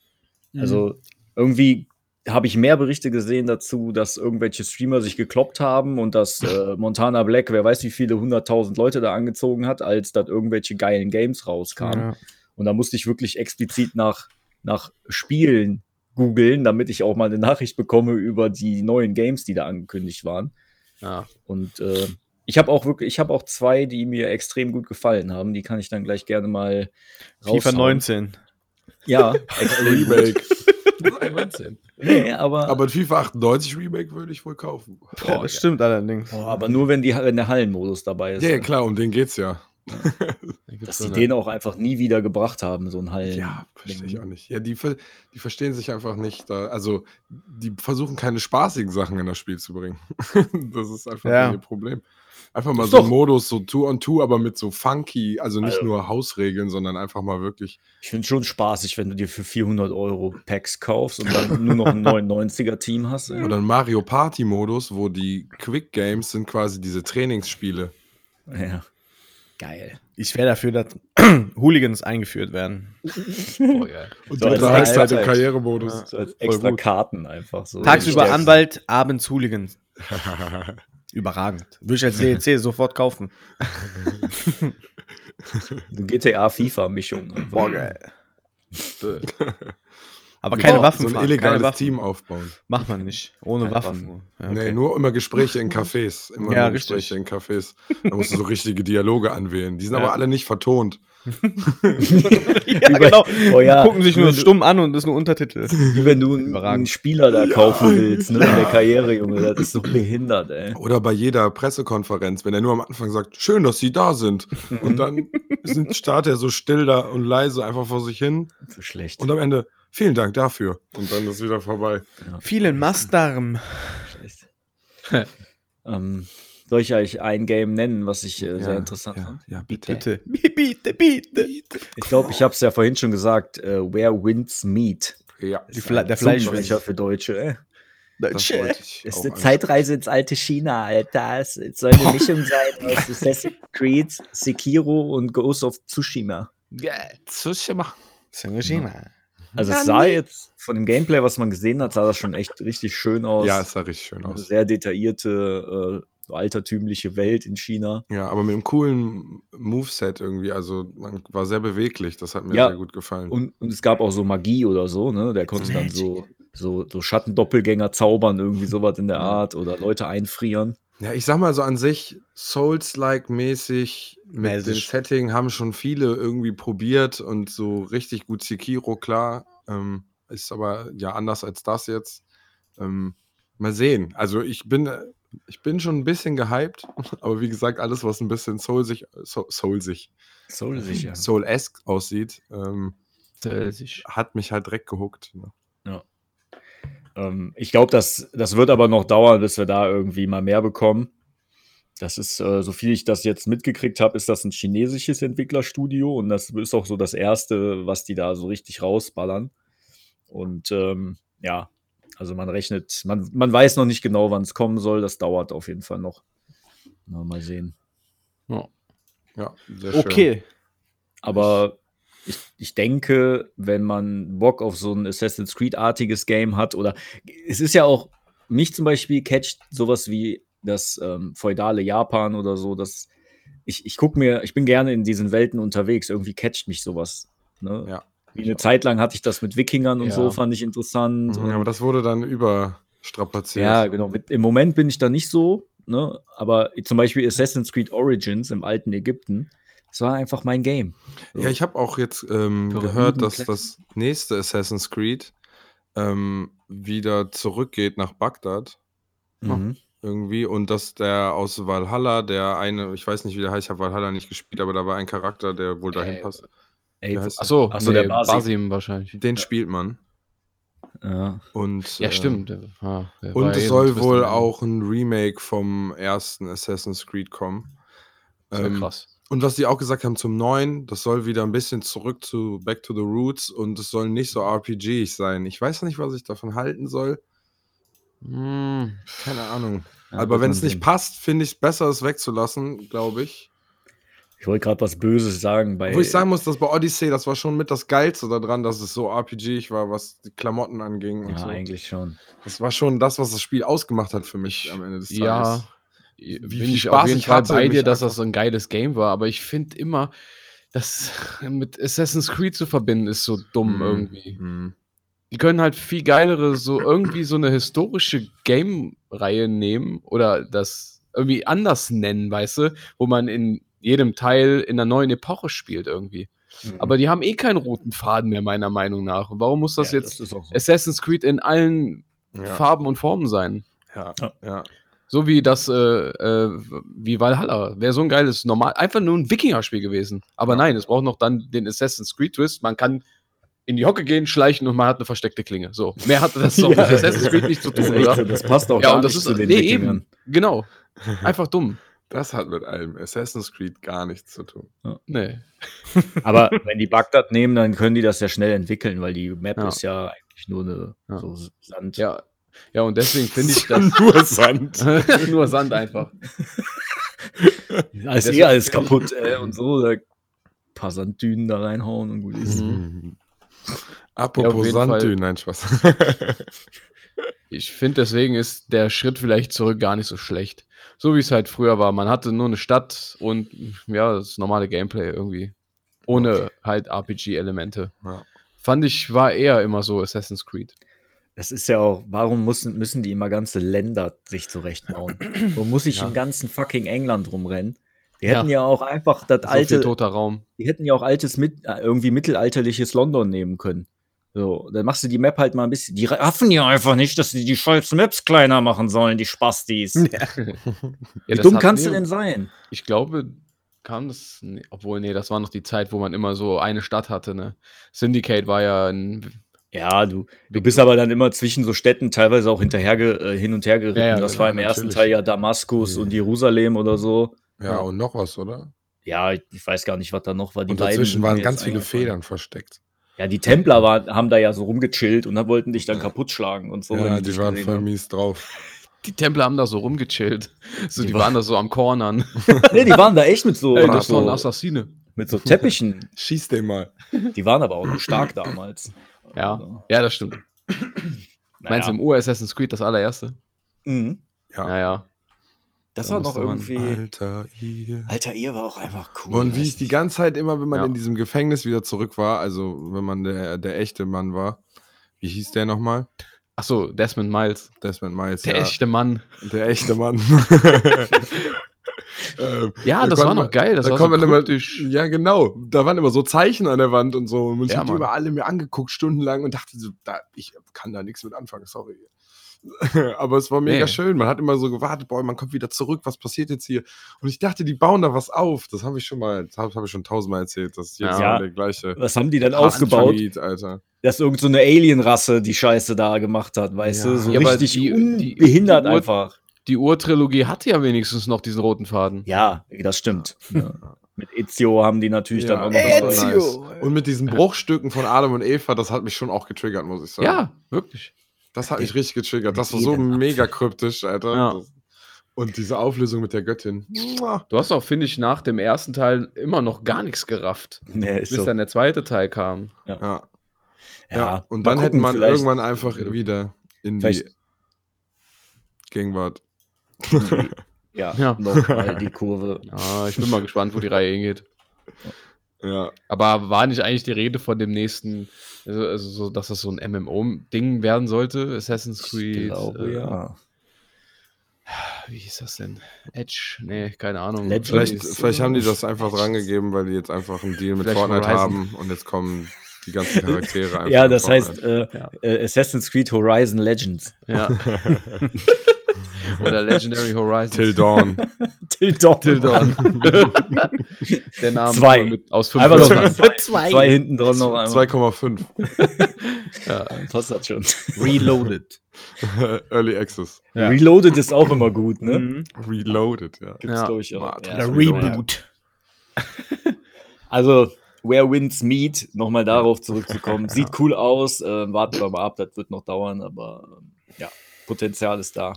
Also irgendwie habe ich mehr Berichte gesehen dazu, dass irgendwelche Streamer sich gekloppt haben und dass *laughs* äh, Montana Black, wer weiß wie viele hunderttausend Leute da angezogen hat, als dass irgendwelche geilen Games rauskamen. Ja. Und da musste ich wirklich explizit nach, nach Spielen googeln, damit ich auch mal eine Nachricht bekomme über die neuen Games, die da angekündigt waren. Ja. Und äh, ich habe auch wirklich, ich habe auch zwei, die mir extrem gut gefallen haben. Die kann ich dann gleich gerne mal FIFA raushauen. 19. Ja, *laughs* Remake. 19. nee, aber, Aber ein FIFA 98 Remake würde ich wohl kaufen. Ja, das stimmt allerdings. Boah, aber nur wenn, die, wenn der Hallenmodus dabei ist. Ja, ja, klar, um den geht's ja. *laughs* Dass sie den auch einfach nie wieder gebracht haben, so ein Hallen. Ja, verstehe ich auch nicht. Ja, die, ver- die verstehen sich einfach nicht. Da, also, die versuchen keine spaßigen Sachen in das Spiel zu bringen. *laughs* das ist einfach Ja. ihr Problem. Einfach mal Ist so doch- ein Modus, so Two-on-Two, aber mit so funky, also nicht Also- nur Hausregeln, sondern einfach mal wirklich. Ich finde schon spaßig, wenn du dir für 400 Euro Packs kaufst und dann nur noch ein 99er-Team *laughs* hast. ey. Oder ein Mario Party-Modus, wo die Quick Games sind quasi diese Trainingsspiele. Ja. Geil. Ich wäre dafür, dass *clears throat* Hooligans eingeführt werden. *laughs* Oh, ja. Und So du als treibst halt im. Karrieremodus. So als Voll extra. Karten einfach so. Tagsüber. Anwalt, abends Hooligans. *laughs* Überragend. Würde ich als DLC *laughs* sofort kaufen. Eine GTA-FIFA-Mischung. Boah, geil. *laughs* Aber keine Oh, Waffen. So ein illegales keine Waffen. Team aufbauen. Macht man nicht. Ohne Keine Waffen. Waffen. Ja, Nee, okay. nur immer Gespräche in Cafés. Immer Ja, nur richtig. Gespräche in Cafés. Da musst du so richtige Dialoge anwählen. Die sind Ja. aber alle nicht vertont. Ja, genau. Oh ja. Gucken sich nur stumm an und das ist nur Untertitel. Wie wenn du einen, Überragend. einen Spieler da kaufen willst, ne, in der Karriere, Junge. Das ist so behindert, ey. Oder bei jeder Pressekonferenz, wenn er nur am Anfang sagt, schön, dass Sie da sind. Und dann sind, starrt er so still da und leise einfach vor sich hin. So schlecht. Und am Ende, vielen Dank dafür. Und dann ist wieder vorbei. Vielen Mastdarm. schlecht. ähm, soll ich euch ein Game nennen, was ich äh, sehr interessant ja, fand? ja, bitte. Bitte. *laughs* Bitte, bitte. Ich glaube, ich habe es ja vorhin schon gesagt, äh, Where Winds Meet. Ja, Die Fle der Fleischwäscher. für Deutsche, ey. das ist eine. Zeitreise ins alte China, Alter. Es es soll eine Mischung *laughs* sein aus Assassin's Creed, Sekiro und Ghost of Tsushima. Tsushima. Also es sah jetzt von dem Gameplay, was man gesehen hat, sah das schon echt richtig schön aus. Ja, es sah richtig schön aus. sehr detaillierte, äh, so altertümliche Welt in China. Ja, aber mit einem coolen Moveset irgendwie. Also man war sehr beweglich. Das hat mir Ja. sehr gut gefallen. Und, und es gab auch so Magie oder so, ne? Der konnte dann so, so, so Schattendoppelgänger zaubern, irgendwie sowas in der Art oder Leute einfrieren. Ja, ich sag mal so an sich, Souls-like-mäßig mit dem Mäßig. Setting haben schon viele irgendwie probiert und so richtig gut Sekiro, klar. Ähm, ist aber ja anders als das jetzt. Ähm, mal sehen. Also ich bin, äh, ich bin schon ein bisschen gehypt, *laughs* aber wie gesagt, alles, was ein bisschen Soul-sich, Soul- Soul-sich. Soul-esque aussieht, ähm, hat mich halt direkt gehuckt. Ne? Ähm, ich glaube, das, das wird aber noch dauern, bis wir da irgendwie mal mehr bekommen. Das ist, äh, so viel ich das jetzt mitgekriegt habe, ist das ein chinesisches Entwicklerstudio und das ist auch so das erste, was die da so richtig rausballern. Und ähm, ja, also man rechnet, man, man weiß noch nicht genau, wann es kommen soll. Das dauert auf jeden Fall noch. Na, mal sehen. Ja. Ja, sehr schön. Okay. Aber ich, ich denke, wenn man Bock auf so ein Assassin's Creed-artiges Game hat, oder es ist ja auch, mich zum Beispiel catcht sowas wie das ähm, feudale Japan oder so, das ich, ich gucke mir, ich bin gerne in diesen Welten unterwegs, irgendwie catcht mich sowas. Ne? Ja. Wie eine Zeit lang hatte ich das mit Wikingern und Ja. so, fand ich interessant. Mhm, aber das wurde dann überstrapaziert. Ja, genau. Mit, Im Moment bin ich da nicht so, ne? aber zum Beispiel Assassin's Creed Origins im alten Ägypten, das war einfach mein Game. So. Ja, ich habe auch jetzt ähm, gehört, dass das nächste Assassin's Creed ähm, wieder zurückgeht nach Bagdad Mhm. irgendwie und dass der aus Valhalla, der eine, ich weiß nicht, wie der heißt, ich habe Valhalla nicht gespielt, aber da war ein Charakter, der wohl dahin Äh, passt. Ey, Achso, Ach so, der Basim. Basim wahrscheinlich. Den spielt man. ja. Und, Ja, äh, stimmt. Ja, war Und eh es so soll wohl auch ein Remake vom ersten Assassin's Creed kommen. Das Ähm, krass. Und was die auch gesagt haben zum neuen, das soll wieder ein bisschen zurück zu Back to the Roots und es soll nicht so RPG sein. Ich weiß nicht, was ich davon halten soll. Hm, Keine Ahnung. Ja, Aber wenn es nicht passt, finde ich es besser, es wegzulassen, glaube ich. Ich wollte gerade was Böses sagen bei. Wo ich sagen muss, dass bei Odyssey, das war schon mit das Geilste daran, dass es so RPG war, was die Klamotten anging und ja, so. eigentlich schon. Das war schon das, was das Spiel ausgemacht hat für mich am Ende des Tages. ja, Wie bin viel ich Spaß auf jeden ich Fall hatte, bei dir, dass das so ein geiles Game war, aber ich finde immer, das *laughs* mit Assassin's Creed zu verbinden, ist so dumm Mhm. irgendwie. Mhm. Die können halt viel geilere, so irgendwie so eine historische Game-Reihe nehmen oder das irgendwie anders nennen, weißt du, wo man in jedem Teil in einer neuen Epoche spielt irgendwie. Mhm. Aber die haben eh keinen roten Faden mehr, meiner Meinung nach. Und warum muss das Ja, jetzt auch so. Assassin's Creed in allen Ja. Farben und Formen sein? Ja, Ja. ja. So wie das, äh, äh, wie Valhalla. Wäre so ein geiles, normal, einfach nur ein Wikinger-Spiel gewesen. Aber Ja. nein, es braucht noch dann den Assassin's Creed-Twist. Man kann in die Hocke gehen, schleichen und man hat eine versteckte Klinge. So, mehr hat das *laughs* doch mit Ja. Assassin's Creed nicht zu Das, tun, echt oder? so, das passt auch Ja, gar und das nicht ist, zu den nee, eben, genau. *laughs* Einfach dumm. Das hat mit einem Assassin's Creed gar nichts zu tun. Nee. *laughs* Aber wenn die Bagdad nehmen, dann können die das ja schnell entwickeln, weil die Map Ja. ist ja eigentlich nur eine Ja. so Sand. Ja, ja und deswegen finde ich *laughs* das Nur Sand. *laughs* nur Sand einfach. Alles Deswegen eh alles kaputt äh, und so. Da ein paar Sanddünen da reinhauen und gut ist. Mhm. Ja, Apropos jeden Sanddünen, nein, Spaß. Ich finde, deswegen ist der Schritt vielleicht zurück gar nicht so schlecht. So wie es halt früher war. Man hatte nur eine Stadt und ja, das normale Gameplay irgendwie. Ohne halt RPG-Elemente. Ja. Fand ich, war eher immer so Assassin's Creed. Das ist ja auch, warum müssen, müssen die immer ganze Länder sich zurechtbauen? Warum muss ich Ja. im ganzen fucking England rumrennen? Die Ja. hätten ja, auch einfach das So alte, toter Raum. die hätten ja auch altes, mit, äh, irgendwie mittelalterliches London nehmen können. So, dann machst du die Map halt mal ein bisschen. Die raffen ja einfach nicht, dass sie die scheiß Maps kleiner machen sollen, die Spastis. Ja, *laughs* Wie das dumm kannst nee, du denn sein? Ich glaube, kam das. Nee, obwohl, nee, das war noch die Zeit, wo man immer so eine Stadt hatte, ne? Syndicate war ja ein. Ja, du, du bist aber dann immer zwischen so Städten teilweise auch hinterher ge, äh, hin und her geritten. Ja, ja, das war im ersten natürlich. Teil ja Damaskus Ja. und Jerusalem oder so. Ja, und noch was, oder? Ja, ich, weiß gar nicht, was da noch war. Die und dazwischen waren ganz viele. Federn versteckt. Ja, die Templer waren, haben da ja so rumgechillt und dann wollten dich dann kaputt schlagen und so. ja, die waren voll haben. mies drauf. Die Templer haben da so rumgechillt. So, die, Die waren da so am Cornern. *laughs* nee, die waren da echt mit so, Ey, mit, das war ein so Assassine. mit so Teppichen. *laughs* Schieß den mal. Die waren aber auch noch stark damals. Ja, Also, ja, das stimmt. *clears throat* Meinst du im Ur-Assassin's Creed das allererste? Mhm. Ja. Ja, ja. Das Da war noch irgendwie. Alter, ihr. Alter, ihr war auch einfach cool. Und wie ich die ganze Zeit immer, wenn man Ja. in diesem Gefängnis wieder zurück war, also wenn man der, der echte Mann war, wie hieß der nochmal? Achso, Desmond Miles. Desmond Miles. Der ja. echte Mann. Der echte Mann. *laughs* Ähm, Ja, da das war man- noch geil. Das da war so immer, ja, genau. Da waren immer so Zeichen an der Wand und so. Und ich Ja, habe die immer alle mir angeguckt, stundenlang, und dachte so, da, ich kann da nichts mit anfangen, sorry. *laughs* Aber es war mega Nee. schön. Man hat immer so gewartet, boah, man kommt wieder zurück, was passiert jetzt hier? Und ich dachte, die bauen da was auf. Das habe ich schon mal, das habe hab ich schon tausendmal erzählt. Das ist jetzt Ja. der gleiche. Was haben die dann aufgebaut? Alter. Dass irgend so eine Alien-Rasse die Scheiße da gemacht hat, weißt Ja. du? So Ja, richtig die- die- unbehindert die Ur- einfach. Die Ur-Trilogie hatte ja wenigstens noch diesen roten Faden. Ja, das stimmt. Ja. Mit Ezio haben die natürlich dann Ja, auch noch. was- nice. Und mit diesen Bruchstücken von Adam und Eva, das hat mich schon auch getriggert, muss ich sagen. Ja, wirklich. Das hat mich richtig getriggert. Das war so mega kryptisch, Alter. Ja. Und diese Auflösung mit der Göttin. Du hast auch, finde ich, nach dem ersten Teil immer noch gar nichts gerafft. Nee, ist Bis so. dann der zweite Teil kam. Ja. Ja, ja. Und dann hätte gucken, man vielleicht- irgendwann einfach wieder in die Gegenwart. *laughs* Ja, Ja. noch mal die Kurve. Ja, ich bin mal gespannt, wo die Reihe hingeht. Ja. Aber war nicht eigentlich die Rede von dem nächsten, also, also so, dass das so ein MMO-Ding werden sollte? Assassin's Ich Creed. glaube, äh, ja. *sighs* Wie hieß das denn? Edge? Nee, keine Ahnung. Legends. Vielleicht, vielleicht haben die das einfach drangegeben, weil die jetzt einfach einen Deal mit Vielleicht Fortnite Horizon. haben und jetzt kommen die ganzen *laughs* Charaktere einfach. Ja, das heißt äh, Ja. äh, Assassin's Creed Horizon Legends. Ja. *laughs* *laughs* Oder Legendary Horizon. *laughs* Till Dawn. Till Dawn. Till *laughs* Dawn. Der Name Zwei. mit, aus fünf Einfach noch Wörtern. zwei, zwei hinten dran noch einmal. 2,5. *laughs* Ja. Passt das schon. Reloaded. Early Access. Ja. Reloaded ist auch immer gut, ne? Mhm. Reloaded, ja. Gibt's, Ja. glaube ich, auch. Ja. Reboot. Also, Where Winds Meet, nochmal darauf zurückzukommen. Sieht cool aus. Äh, warten wir mal ab, das wird noch dauern, aber ähm, ja, Potenzial ist da.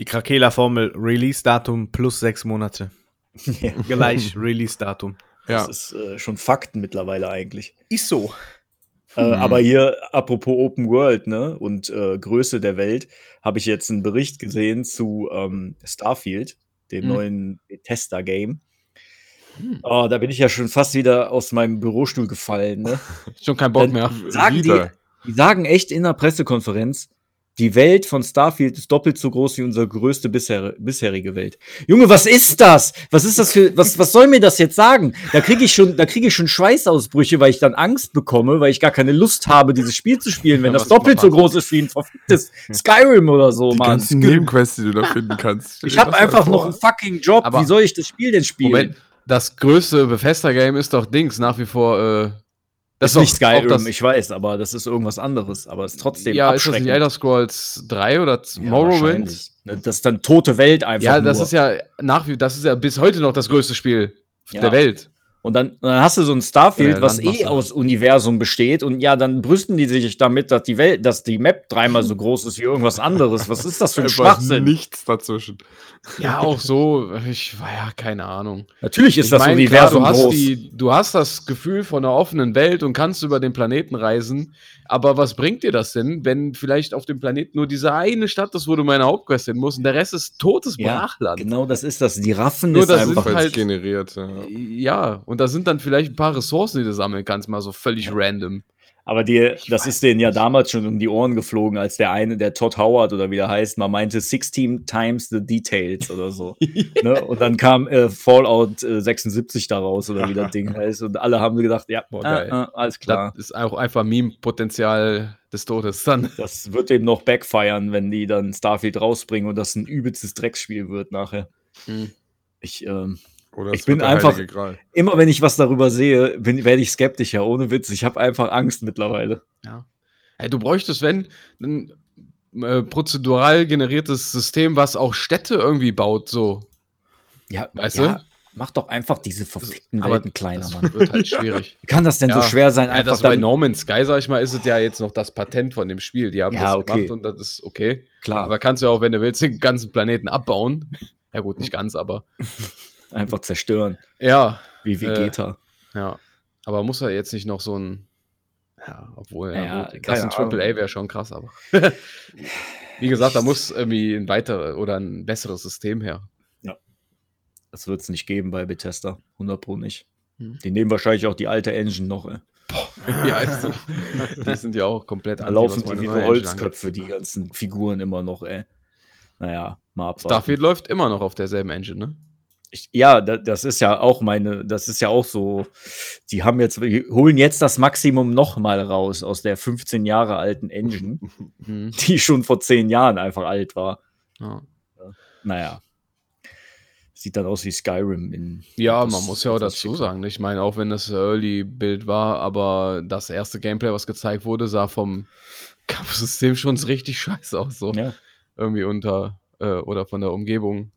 Die Krakela-Formel Release-Datum plus sechs Monate. *laughs* Gleich Release-Datum. Das Ja. ist äh, schon Fakten mittlerweile eigentlich. Ist so. Äh, aber hier, apropos Open World, ne, und äh, Größe der Welt, habe ich jetzt einen Bericht gesehen zu ähm, Starfield, dem Hm. neuen Bethesda-Game. Hm. Oh, da bin ich ja schon fast wieder aus meinem Bürostuhl gefallen, ne? *laughs* Schon kein Bock Dann- mehr. Sagen die, die sagen echt in der Pressekonferenz, die Welt von Starfield ist doppelt so groß wie unsere größte bisher, bisherige Welt. Junge, was ist das? Was ist das für, was, was soll mir das jetzt sagen? Da kriege ich schon, da kriege ich schon Schweißausbrüche, weil ich dann Angst bekomme, weil ich gar keine Lust habe, dieses Spiel zu spielen, wenn Ja, das doppelt so groß ist wie ein verficktes Skyrim oder so, Die Mann. ganzen Nebenquests, die du da finden kannst. Ich habe einfach noch einen fucking Job. Aber- wie soll ich das Spiel denn spielen? Moment, das größte Bethesda-Game ist doch Dings nach wie vor. Äh, das ist nicht doch Skyrim, ich weiß, aber das ist irgendwas anderes. Aber es ist trotzdem Ja, ist das nicht. Elder Scrolls 3 oder Ja, Morrowind? Ne, Das ist dann tote Welt einfach. Ja, das nur. ist ja nach wie das ist ja bis heute noch das größte Spiel Ja. der Welt. Und dann, dann hast du so ein Starfield, Ja, was eh aus Universum besteht. Und ja, dann brüsten die sich damit, dass die Welt, dass die Map dreimal so groß ist wie irgendwas anderes. Was ist das für ein *laughs* Schwachsinn? nichts dazwischen. Ja, auch so, ich war ja keine Ahnung. Natürlich ist Ich das mein, Universum klar, du groß. hast die, du hast das Gefühl von einer offenen Welt und kannst über den Planeten reisen, aber was bringt dir das denn, wenn vielleicht auf dem Planeten nur diese eine Stadt ist, wo du meine Hauptquest hin musst und der Rest ist totes ja, Brachland? genau das ist das. Die Raffen Nur ist das sind einfach. Halt generiert. Ja. Ja, und da sind dann vielleicht ein paar Ressourcen, die du sammeln kannst, mal so völlig random. Aber die, das ist denen ja damals schon um die Ohren geflogen, als der eine, der Todd Howard oder wie der heißt, mal meinte 16 times the details oder so. *laughs* ne? Und dann kam äh, Fallout äh, 76 daraus oder wie das *laughs* Ding heißt. Und alle haben gedacht, ja, Boah, äh, geil. äh, alles klar. Das ist auch einfach Meme-Potenzial des Todes dann. *laughs* Das wird eben noch backfiren, wenn die dann Starfield rausbringen und das ein übelstes Drecksspiel wird nachher. Mhm. Ich, ähm, Oder Ich es bin einfach- immer wenn ich was darüber sehe, bin, werde ich skeptischer, ohne Witz. Ich habe einfach Angst mittlerweile. Ja. Ey, du bräuchtest, wenn, ein äh, prozedural generiertes System, was auch Städte irgendwie baut, so. Ja, Weißt ja, du? Mach doch einfach diese verfickten Aber Welten kleiner, das Mann. wird halt schwierig. Wie *laughs* kann das denn so Ja. schwer sein? Ja, Einfach das bei No Man's Sky, sag ich mal, ist es ja jetzt noch das Patent von dem Spiel. Die haben Ja, das okay. gemacht und das ist okay. klar, Aber kannst du ja auch, wenn du willst, den ganzen Planeten abbauen. *laughs* Ja gut, nicht ganz, aber *laughs* einfach zerstören, ja, wie Äh, Vegeta. ja. Aber muss er jetzt nicht noch so ein, ja, obwohl, ja, Ja, gut, das ein Triple A wäre schon krass, aber *laughs* wie gesagt, da muss irgendwie ein weiteres oder ein besseres System her. Das wird es nicht geben bei Bethesda. 100 Pro nicht. Hm. Die nehmen wahrscheinlich auch die alte Engine noch. Ey. *laughs* Ja, ist so. *laughs* die sind ja auch komplett Da anti, laufen die wie Holzköpfe, die ganzen Figuren immer noch, ey. Naja, mal abwarten. Starfield läuft immer noch auf derselben Engine, ne? Ich, ja, da, das ist ja auch meine, das ist ja auch so, die haben jetzt, die holen jetzt das Maximum noch mal raus aus der 15 Jahre alten Engine, *laughs* Mhm. die schon vor 10 Jahren einfach alt war. Ja. Naja. Sieht dann aus wie Skyrim in. Ja, das- man muss ja auch dazu sagen, ne? ich meine, auch wenn das Early-Bild war, aber das erste Gameplay, was gezeigt wurde, sah vom Kampfsystem schon richtig *laughs* scheiße aus, so Ja. irgendwie unter äh, oder von der Umgebung.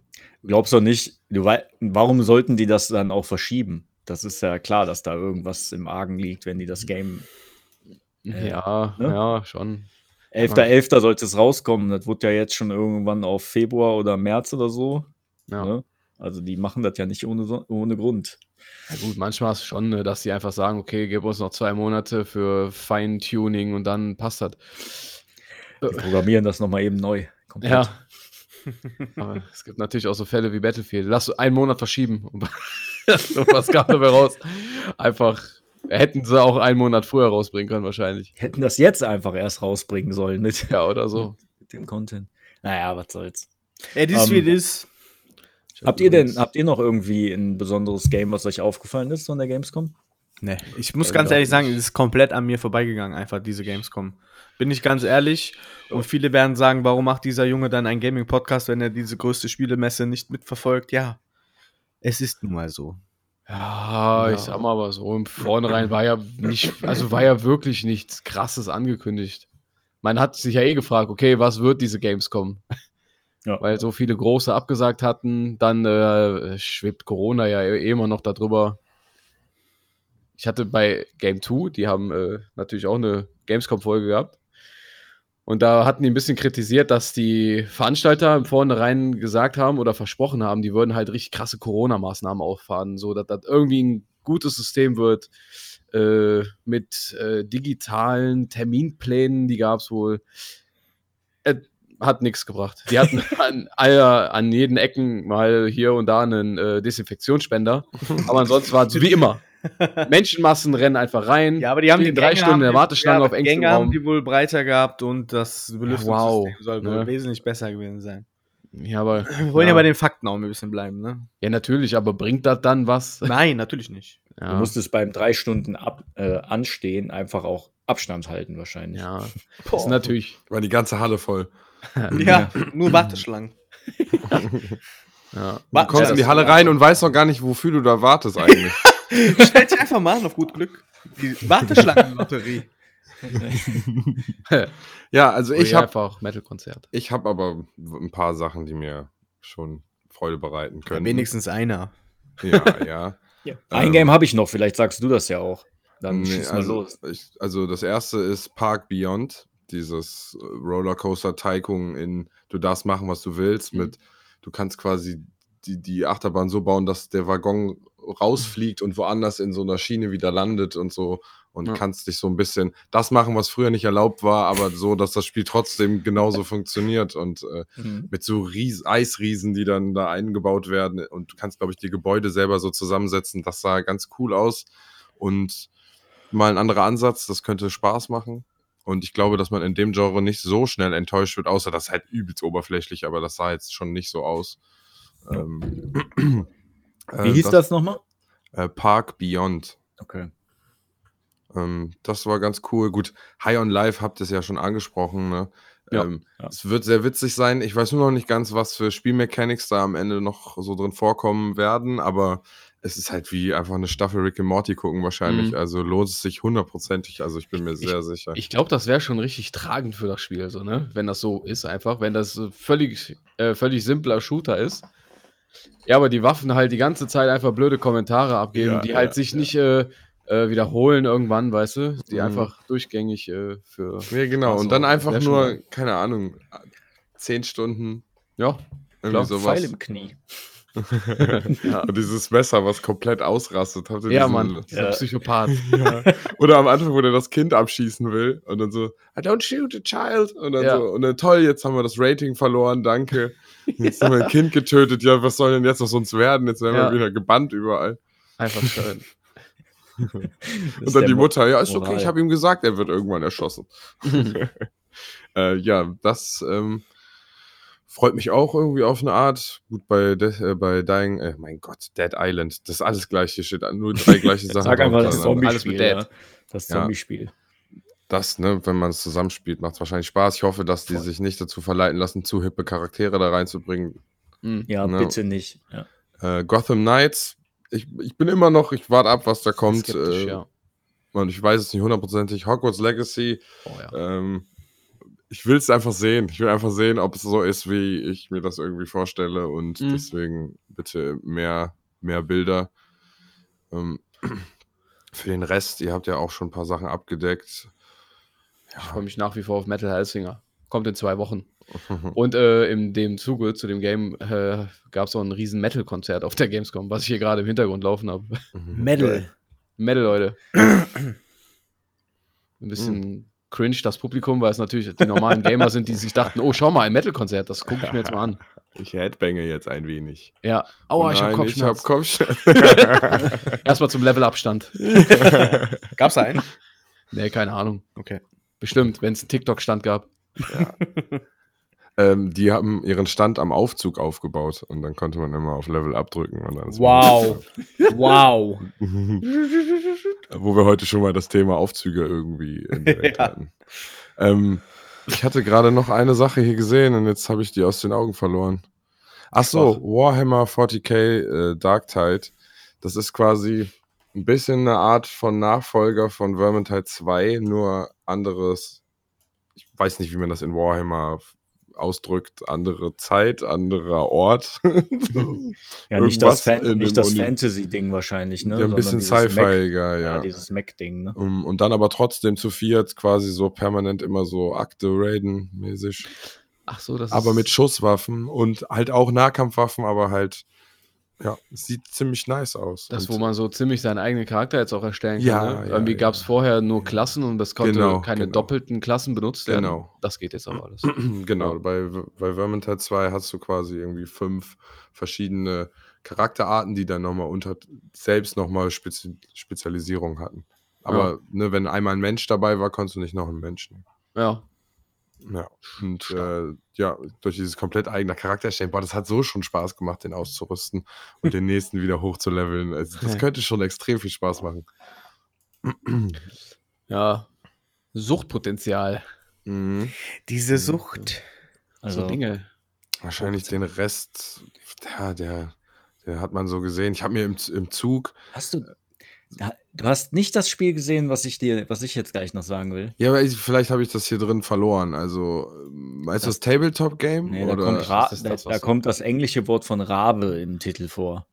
Glaubst doch nicht, du warum sollten die das dann auch verschieben? Das ist ja klar, dass da irgendwas im Argen liegt, wenn die das Game. Äh, ja, ne? ja, schon. 11.11. sollte es rauskommen. Das wird ja jetzt schon irgendwann auf Februar oder März oder so. Ja. Ne? Also die machen das ja nicht ohne, ohne Grund. Ja gut, manchmal ist es schon, ne, dass sie einfach sagen, okay, gib uns noch zwei Monate für Feintuning und dann passt das. Die programmieren das nochmal eben neu. Komplett. Ja. Aber es gibt natürlich auch so Fälle wie Battlefield. Lass einen Monat verschieben. Und *laughs* so was kam dabei raus. Einfach, hätten sie auch einen Monat früher rausbringen können, wahrscheinlich. Hätten das jetzt einfach erst rausbringen sollen mit, Ja, oder so. *laughs* mit dem Content. Naja, was soll's. It is Ähm, wie it is. Habt ihr denn, habt ihr noch irgendwie ein besonderes Game, was euch aufgefallen ist von der Gamescom? Nee, ich muss Ja, ganz ehrlich ich. sagen, es ist komplett an mir vorbeigegangen, einfach diese Gamescom. Bin ich ganz ehrlich. Und viele werden sagen, warum macht dieser Junge dann einen Gaming-Podcast, wenn er diese größte Spielemesse nicht mitverfolgt? Ja, es ist nun mal so. Ja, Ja. ich sag mal aber so, im Vornherein war ja nicht, also war ja wirklich nichts krasses angekündigt. Man hat sich ja eh gefragt, okay, was wird diese Gamescom? *laughs* Ja. Weil so viele große abgesagt hatten, dann äh, schwebt Corona ja eh immer noch darüber. Ich hatte bei Game 2, die haben äh, natürlich auch eine Gamescom-Folge gehabt. Und da hatten die ein bisschen kritisiert, dass die Veranstalter im Vornherein gesagt haben oder versprochen haben, die würden halt richtig krasse Corona-Maßnahmen auffahren, so dass das irgendwie ein gutes System wird äh, mit äh, digitalen Terminplänen, die gab es wohl. Äh, hat nichts gebracht. Die hatten *laughs* an, an jeden Ecken mal hier und da einen äh, Desinfektionsspender, aber ansonsten war es *laughs* wie immer. Menschenmassen rennen einfach rein. Ja, aber die haben die drei Gänge Stunden in der haben- Warteschlange ja, auf engstem Gänge haben Raum. die wohl breiter gehabt und das Belüftungssystem wow, soll wohl ne? wesentlich besser gewesen sein. Ja, aber Wir wollen ja. bei den Fakten auch ein bisschen bleiben, ne? Ja, natürlich, aber bringt das dann was? Nein, natürlich nicht. Du Ja, musstest beim drei Stunden ab, äh, Anstehen einfach auch Abstand halten wahrscheinlich. ja. das ist natürlich. War die ganze Halle voll. *laughs* Ja, nur Warteschlangen. Ja. Du kommst in die Halle rein und weißt noch gar nicht, wofür du da wartest eigentlich. *laughs* Stell dich einfach mal an, auf gut Glück. Die Warteschlangenlotterie. *laughs* ja, also ich habe einfach Metal-Konzert. ich hab aber ein paar Sachen, die mir schon Freude bereiten können. Wenigstens einer. Ja, *laughs* ja. Ja. Ein Ähm, Game habe ich noch, vielleicht sagst du das ja auch. Dann Nee, schieß mal also, los. Ich, also das erste ist Park Beyond, dieses Rollercoaster Tycoon in du darfst machen, was du willst, Mhm. mit du kannst quasi die, die Achterbahn so bauen, dass der Waggon rausfliegt und woanders in so einer Schiene wieder landet und so und Ja. kannst dich so ein bisschen das machen, was früher nicht erlaubt war, aber so, dass das Spiel trotzdem genauso funktioniert und äh, Mhm. mit so Ries Eisriesen, die dann da eingebaut werden. Und du kannst, glaube ich, die Gebäude selber so zusammensetzen. Das sah ganz cool aus. Und mal ein anderer Ansatz, das könnte Spaß machen. Und ich glaube, dass man in dem Genre nicht so schnell enttäuscht wird, außer das ist halt übelst oberflächlich, aber das sah jetzt schon nicht so aus. Ähm, Wie hieß das nochmal? Äh, Park Beyond. Okay. Ähm, das war ganz cool. Gut, High on Life habt ihr es ja schon angesprochen. Ne? Ja, ähm, ja. Es wird sehr witzig sein. Ich weiß nur noch nicht ganz, was für Spielmechanics da am Ende noch so drin vorkommen werden, aber es ist halt wie einfach eine Staffel Rick and Morty gucken wahrscheinlich. Mhm. Also lohnt es sich hundertprozentig. Also ich bin mir sehr sicher. Ich glaube, das wäre schon richtig tragend für das Spiel, so, ne? Wenn das so ist, einfach. Wenn das völlig, äh, völlig simpler Shooter ist. Ja, aber die Waffen halt die ganze Zeit einfach blöde Kommentare abgeben, Ja, die ja, halt sich nicht äh, äh, wiederholen irgendwann, weißt du? Die Mhm. einfach durchgängig äh, für. ja, genau. Und dann einfach nur, geil. keine Ahnung, zehn Stunden. Ja, Irgendwie sowas. Pfeil im Knie. *laughs* ja. Und dieses Messer, was komplett ausrastet. Habt ihr ja diesen- Mann, *laughs* dieser Ja. Psychopath. *laughs* Ja. Oder am Anfang, wo der das Kind abschießen will und dann so, I don't shoot a child. Und dann Ja. so, und dann toll, jetzt haben wir das Rating verloren, danke. Jetzt haben wir ein Kind getötet, ja, was soll denn jetzt aus uns werden? Jetzt werden Ja. wir wieder gebannt überall. Einfach schön. *laughs* Und dann die Mutter, ja, ist okay, ich habe ihm gesagt, er wird irgendwann erschossen. *laughs* *laughs* äh, ja, das ähm, freut mich auch irgendwie auf eine Art. Gut, bei, De äh, bei Dying, äh, mein Gott, Dead Island, das ist alles gleiche Shit, nur drei gleiche Sachen. Sag einfach das mit Zombie-Spiel. Dead. Ja. Das Ja. Zombie-Spiel. Das, ne, wenn man es zusammenspielt, macht es wahrscheinlich Spaß. Ich hoffe, dass die Voll. sich nicht dazu verleiten lassen, zu hippe Charaktere da reinzubringen. Hm. Ja, Ne. bitte nicht. Ja. Äh, Gotham Knights, ich, ich bin immer noch, ich warte ab, was da kommt. Äh, ja. Und ich weiß es nicht hundertprozentig. Hogwarts Legacy, Oh, ja. ähm, ich will es einfach sehen. Ich will einfach sehen, ob es so ist, wie ich mir das irgendwie vorstelle. Und Mhm. deswegen bitte mehr, mehr Bilder. Ähm, *clears throat* für den Rest, ihr habt ja auch schon ein paar Sachen abgedeckt. Ich freue mich nach wie vor auf Metal Hellsinger. Kommt in zwei Wochen. Und äh, in dem Zuge zu dem Game äh, gab es auch ein riesen Metal-Konzert auf der Gamescom, was ich hier gerade im Hintergrund laufen habe. *laughs* Metal. Metal, Leute. *clears throat* Ein bisschen cringe, das Publikum, weil es natürlich die normalen Gamer sind, die sich dachten, oh, schau mal, ein Metal-Konzert, das gucke ich mir jetzt mal an. Ich headbange jetzt ein wenig. Ja, aua, ich habe Nein, ich hab Kopfschmerzen. Kopfschmerzen. *laughs* Erstmal zum Levelabstand. *laughs* Gab's da einen? Nee, keine Ahnung. Okay. Bestimmt, wenn es einen TikTok-Stand gab. *laughs* ähm, die haben ihren Stand am Aufzug aufgebaut und dann konnte man immer auf Level abdrücken. Und dann ist Wow. *laughs* Wow. Wo wir heute schon mal das Thema Aufzüge irgendwie *laughs* Ja. hatten. Ähm, ich hatte gerade noch eine Sache hier gesehen und jetzt habe ich die aus den Augen verloren. Ach so, Warhammer 40k äh, Dark Tide. Das ist quasi ein bisschen eine Art von Nachfolger von Vermintide 2, nur anderes. Ich weiß nicht, wie man das in Warhammer ausdrückt. Andere Zeit, anderer Ort. *laughs* Ja, nicht das, Fan nicht das Fantasy-Ding wahrscheinlich, ne? ja, ein sondern bisschen Sci-Fi-iger, Ja, ja. dieses Mac-Ding, ne? Um, und dann aber trotzdem zu viert quasi so permanent immer so Akte raiden mäßig. Ach so, das Aber ist mit Schusswaffen und halt auch Nahkampfwaffen, aber halt, ja, es sieht ziemlich nice aus. das, und wo man so ziemlich seinen eigenen Charakter jetzt auch erstellen kann. Ja, ne? ja, Irgendwie ja. gab es vorher nur Klassen und das konnte Genau, keine genau. doppelten Klassen benutzt werden. Genau. Das geht jetzt aber alles. *clears throat* genau, Ja. bei, bei Vermintide 2 hast du quasi irgendwie fünf verschiedene Charakterarten, die dann nochmal unter selbst nochmal Spezi Spezialisierung hatten. Aber ne, wenn einmal ein Mensch dabei war, konntest du nicht noch einen Menschen. Ja. Ja, und äh, ja, durch dieses komplett eigene Charakter erstellen, boah, das hat so schon Spaß gemacht, den auszurüsten und den nächsten wieder hochzuleveln. Also, das könnte schon extrem viel Spaß machen. Ja. Suchtpotenzial. Mhm. Diese Sucht. Also, so Dinge. Wahrscheinlich den Rest, ja, der, der hat man so gesehen. Ich habe mir im, im Zug, hast du, da- du hast nicht das Spiel gesehen, was ich dir, was ich jetzt gleich noch sagen will. ja, aber ich, vielleicht habe ich das hier drin verloren. Also, ähm, meinst du das Tabletop-Game? Nee, da, oder kommt, Ra ist das da, das, da kommt das englische Wort von Rabe im Titel vor.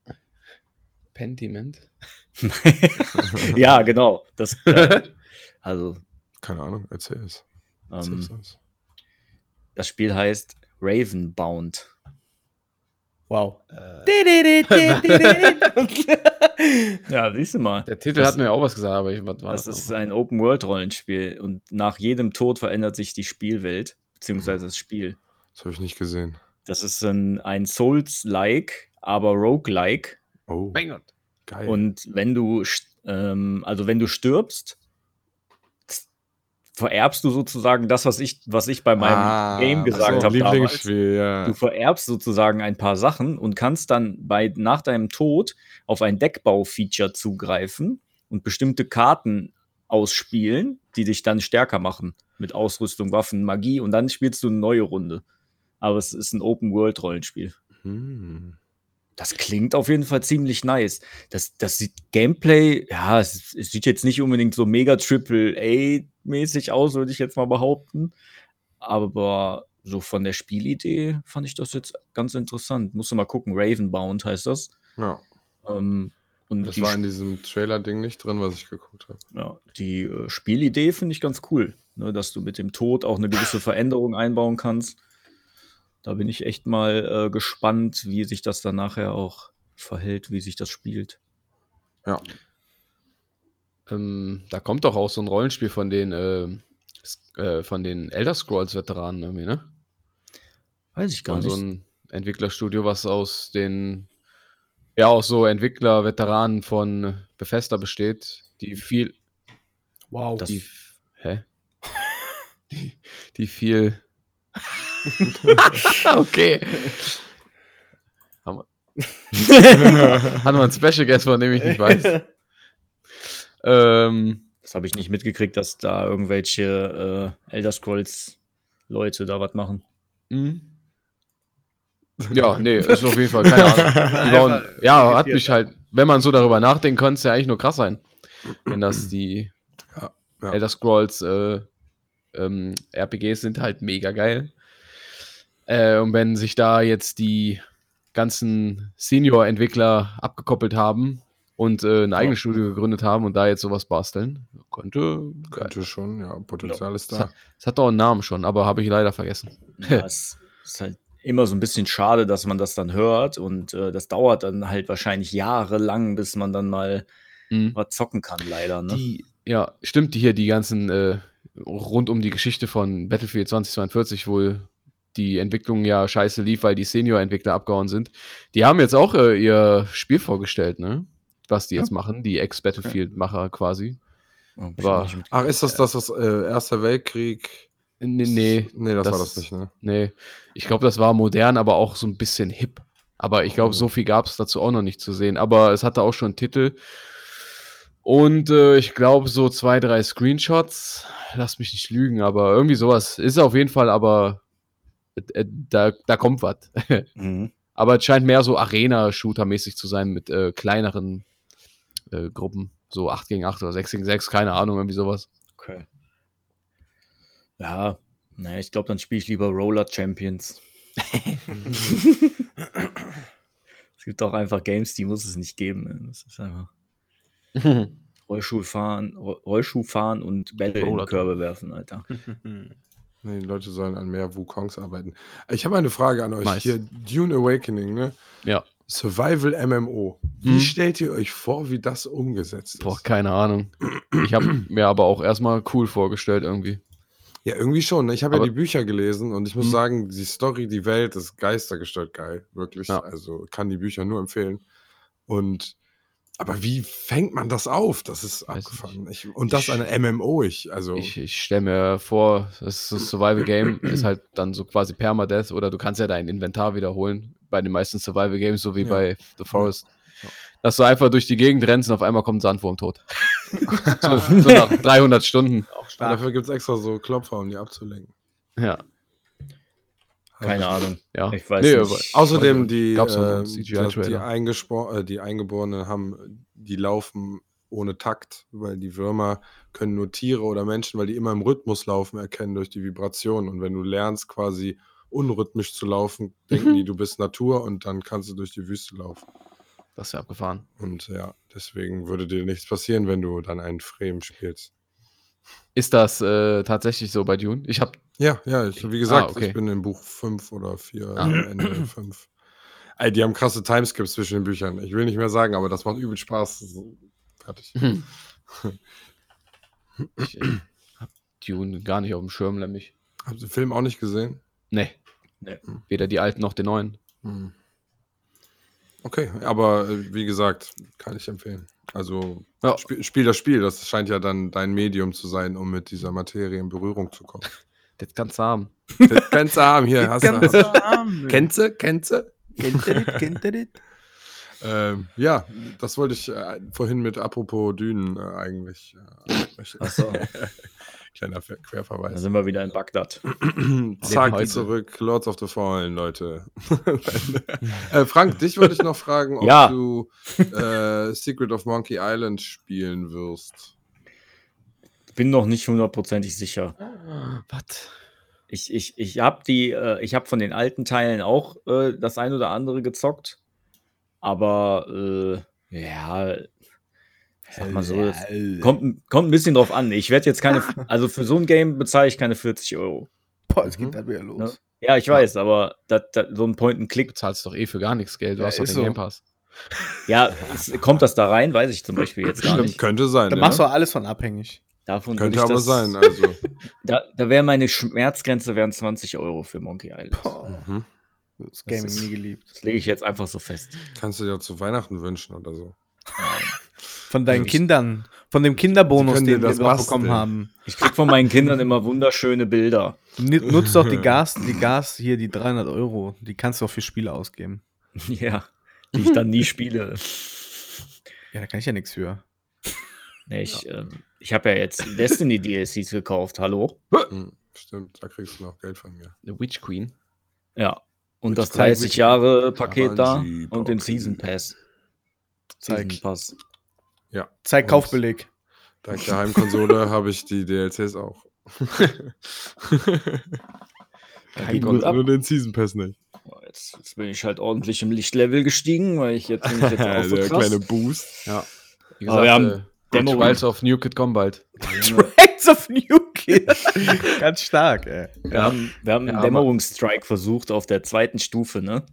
Pentiment. *laughs* ja, genau. Das, äh, *laughs* also, Keine Ahnung, erzähl es. Erzähl ähm, es. das Spiel heißt Ravenbound. Wow. *laughs* Ja, siehst du mal. Der Titel Das- hat mir ja auch was gesagt, aber ich, was war Das das? ist ein Open-World-Rollenspiel und nach jedem Tod verändert sich die Spielwelt, beziehungsweise das Spiel. Das habe ich nicht gesehen. Das ist ein, ein Souls-like, aber Roguelike. Oh, mein Gott. geil. Und wenn du, ähm, also wenn du stirbst, vererbst du sozusagen das, was ich, was ich bei meinem Ah, Game gesagt ach so, habe ja. Du vererbst sozusagen ein paar Sachen und kannst dann bei, nach deinem Tod auf ein Deckbau-Feature zugreifen und bestimmte Karten ausspielen, die dich dann stärker machen mit Ausrüstung, Waffen, Magie und dann spielst du eine neue Runde. Aber es ist ein Open-World-Rollenspiel. Hm. Das klingt auf jeden Fall ziemlich nice. Das, das sieht Gameplay, ja, es, es sieht jetzt nicht unbedingt so mega Triple A-mäßig aus, würde ich jetzt mal behaupten. Aber so von der Spielidee fand ich das jetzt ganz interessant. Musst du mal gucken, Ravenbound heißt das. Ja, Ähm, und das war in diesem Trailer-Ding nicht drin, was ich geguckt habe. ja, die äh, Spielidee finde ich ganz cool, ne, dass du mit dem Tod auch eine gewisse *laughs* Veränderung einbauen kannst. Da bin ich echt mal äh, gespannt, wie sich das dann nachher auch verhält, wie sich das spielt. Ja. Ähm, da kommt doch auch so ein Rollenspiel von den, äh, äh, von den Elder Scrolls-Veteranen irgendwie, ne? Weiß ich gar Von nicht. so ein Entwicklerstudio, was aus den, ja, aus so Entwickler-Veteranen von Bethesda besteht, die viel, Wow. Das- die, hä? *laughs* die, die viel, *laughs* okay. Haben wir, *laughs* hatten wir einen Special Guest, von dem ich nicht weiß. ähm, Das habe ich nicht mitgekriegt, dass da irgendwelche äh, Elder Scrolls Leute da was machen. Mhm. Ja, nee, ist auf jeden Fall keine Ahnung. *laughs* Bauen, ja, hat mich halt, wenn man so darüber nachdenkt, könnte es ja eigentlich nur krass sein. Wenn das die Ja, ja. Elder Scrolls äh, ähm, RPGs sind halt mega geil. Äh, und wenn sich da jetzt die ganzen Senior-Entwickler abgekoppelt haben und äh, ein eigenes Studio gegründet haben und da jetzt sowas basteln. Könnte. Könnte schon, ja, Potenzial ist Es da. hat, es hat doch einen Namen schon, aber habe ich leider vergessen. Ja, *laughs* es ist halt immer so ein bisschen schade, dass man das dann hört und äh, das dauert dann halt wahrscheinlich jahrelang, bis man dann mal Mhm. was zocken kann, leider. Ne? Die, ja, stimmt, die hier, die ganzen, äh, rund um die Geschichte von Battlefield 2042, wo die Entwicklung ja scheiße lief, weil die Senior-Entwickler abgehauen sind. Die haben jetzt auch äh, ihr Spiel vorgestellt, ne? Was die jetzt machen, die Ex-Battlefield-Macher quasi. Oh, war- Ach, ist das das, was äh, Erster Weltkrieg? Nee, nee, Nee, das, das- war das nicht, ne? nee. Ich glaube, das war modern, aber auch so ein bisschen hip. Aber ich glaube, Oh. so viel gab es dazu auch noch nicht zu sehen. Aber es hatte auch schon einen Titel. Und äh, ich glaube, so zwei, drei Screenshots. Lass mich nicht lügen, aber irgendwie sowas ist auf jeden Fall, aber da, da kommt was. *laughs* Mhm. aber es scheint mehr so Arena-Shooter-mäßig zu sein mit äh, kleineren äh, Gruppen. So 8 gegen 8 oder 6 gegen 6, keine Ahnung, irgendwie sowas. Okay. Ja, naja, ich glaube, dann spiele ich lieber Roller Champions. *laughs* es gibt auch einfach Games, die muss es nicht geben. ne? Das ist einfach *laughs* Rollschuh fahren, Ro- Rollschuh fahren und Bälle in Roller- Körbe werfen, Alter. Nee, die Leute sollen an mehr Wukongs arbeiten. Ich habe eine Frage an euch. Nice. Hier, Dune Awakening, ne? ja, Survival MMO. Wie Hm. stellt ihr euch vor, wie das umgesetzt ist? boah, keine Ahnung. Ich habe mir aber auch erstmal cool vorgestellt irgendwie. Ja, irgendwie schon. ne? Ich habe ja die Bücher gelesen und ich muss Hm. sagen, die Story, die Welt ist geistergestört geil. Wirklich. Ja. Also kann die Bücher nur empfehlen. Und aber wie fängt man das auf? Das ist Weiß abgefahren. Ich, und das Ich- eine MMO. Ich, also Ich, ich stelle mir vor, das ist das Survival Game ist halt dann so quasi Permadeath oder du kannst ja dein Inventar wiederholen bei den meisten Survival Games, so wie Ja. bei The Forest. Ja. Dass du einfach durch die Gegend rennst und auf einmal kommt ein Sandwurm tot. *laughs* so, so nach 300 Stunden. Ja, dafür gibt es extra so Klopfer, um die abzulenken. Ja, Keine Ahnung. ja. Ich weiß Nee, nicht. Außerdem die, einen äh, die. Eingespor äh, die Eingeborenen haben, die laufen ohne Takt, weil die Würmer können nur Tiere oder Menschen, weil die immer im Rhythmus laufen, erkennen durch die Vibration. Und wenn du lernst, quasi unrhythmisch zu laufen, denken Mhm. die, du bist Natur und dann kannst du durch die Wüste laufen. Das ist ja abgefahren. Und ja, deswegen würde dir nichts passieren, wenn du dann einen Frame spielst. Ist das äh, tatsächlich so bei Dune? Ich habe Ja, ja, ich, wie gesagt, Ah, okay. ich bin im Buch 5 oder 4, Ah. Ende 5. Ey, die haben krasse Timeskips zwischen den Büchern. Ich will nicht mehr sagen, aber das macht übel Spaß. Fertig. Hm. *laughs* ich äh, hab Dune gar nicht auf dem Schirm, nämlich. Habt ihr den Film auch nicht gesehen? Nee. Nee. Weder die alten noch die neuen. Hm. Okay, aber äh, wie gesagt, kann ich empfehlen. Also Ja. spiel, spiel das Spiel, das scheint ja dann dein Medium zu sein, um mit dieser Materie in Berührung zu kommen. Das kannst du haben. Das Kennst du haben hier, hast Ganz du. arm. Kennst du? Kennst du? Kennt ihr das? Kennt ihr das? Ähm, ja, das wollte ich äh, vorhin mit apropos Dünen äh, eigentlich. Äh. Achso, *laughs* Kleiner Ver da Querverweis. sind wir wieder in Bagdad. *clears throat* Zack, zurück. Lords of the Fallen, Leute. *laughs* äh, Frank, dich wollte ich noch fragen, ob Ja. du äh, Secret of Monkey Island spielen wirst. Bin noch nicht hundertprozentig sicher. Was? Ich, ich, ich habe die, äh, ich habe von den alten Teilen auch äh, das ein oder andere gezockt. Aber äh, ja, sag mal so, das kommt, kommt ein bisschen drauf an. Ich werde jetzt keine, *laughs* also für so ein Game bezahle ich keine 40 Euro. Boah, jetzt Mhm. geht das wieder los. Ne? Ja, ich weiß, aber das, das, so ein Point-and-Click, bezahlst doch eh für gar nichts Geld. Du Ja, hast doch den so. Game Pass. ja, es, kommt das da rein? Weiß ich zum Beispiel jetzt gar Stimmt, nicht. könnte sein. Da ja. machst du alles von abhängig. Davon Könnte aber das, sein. *laughs* Also. Da, da wäre meine Schmerzgrenze wären 20 Euro für Monkey Island. Boah, Mhm. das Gaming ist- nie geliebt. Das lege ich jetzt einfach so fest. Kannst du dir zu Weihnachten wünschen oder so. Von deinen Ich- Kindern. Von dem Kinderbonus, den wir das bekommen haben. Ich krieg von meinen Kindern immer wunderschöne Bilder. Nutzt doch die *laughs* Gas, die Gas hier, die 300 Euro. Die kannst du auch für Spiele ausgeben. *laughs* Ja, die ich dann nie spiele. Ja, da kann ich ja nichts für. Nee, ich ähm, ich habe ja jetzt Destiny DLCs gekauft, hallo? Hm, Stimmt, da kriegst du noch Geld von mir. The Witch Queen. Ja. Und das Zeig 30 bitte. Jahre Paket da und den. Season Pass. Season Pass. Ja. Zeig Kaufbeleg. Dank der Heimkonsole *laughs* habe ich die DLCs auch. Geht gut ab. Nur den Season Pass nicht. Jetzt, jetzt bin ich halt ordentlich im Lichtlevel gestiegen, weil ich jetzt bin ich *laughs* jetzt auch so Der krass. kleine Boost. Ja. Wie Aber wir haben äh, Dämmerung. Trials of New Kid kommen bald. *laughs* Trails of New Kid. Ganz stark, ey. Wir haben, wir haben Ja, einen Dämmerungsstrike versucht auf der zweiten Stufe, ne?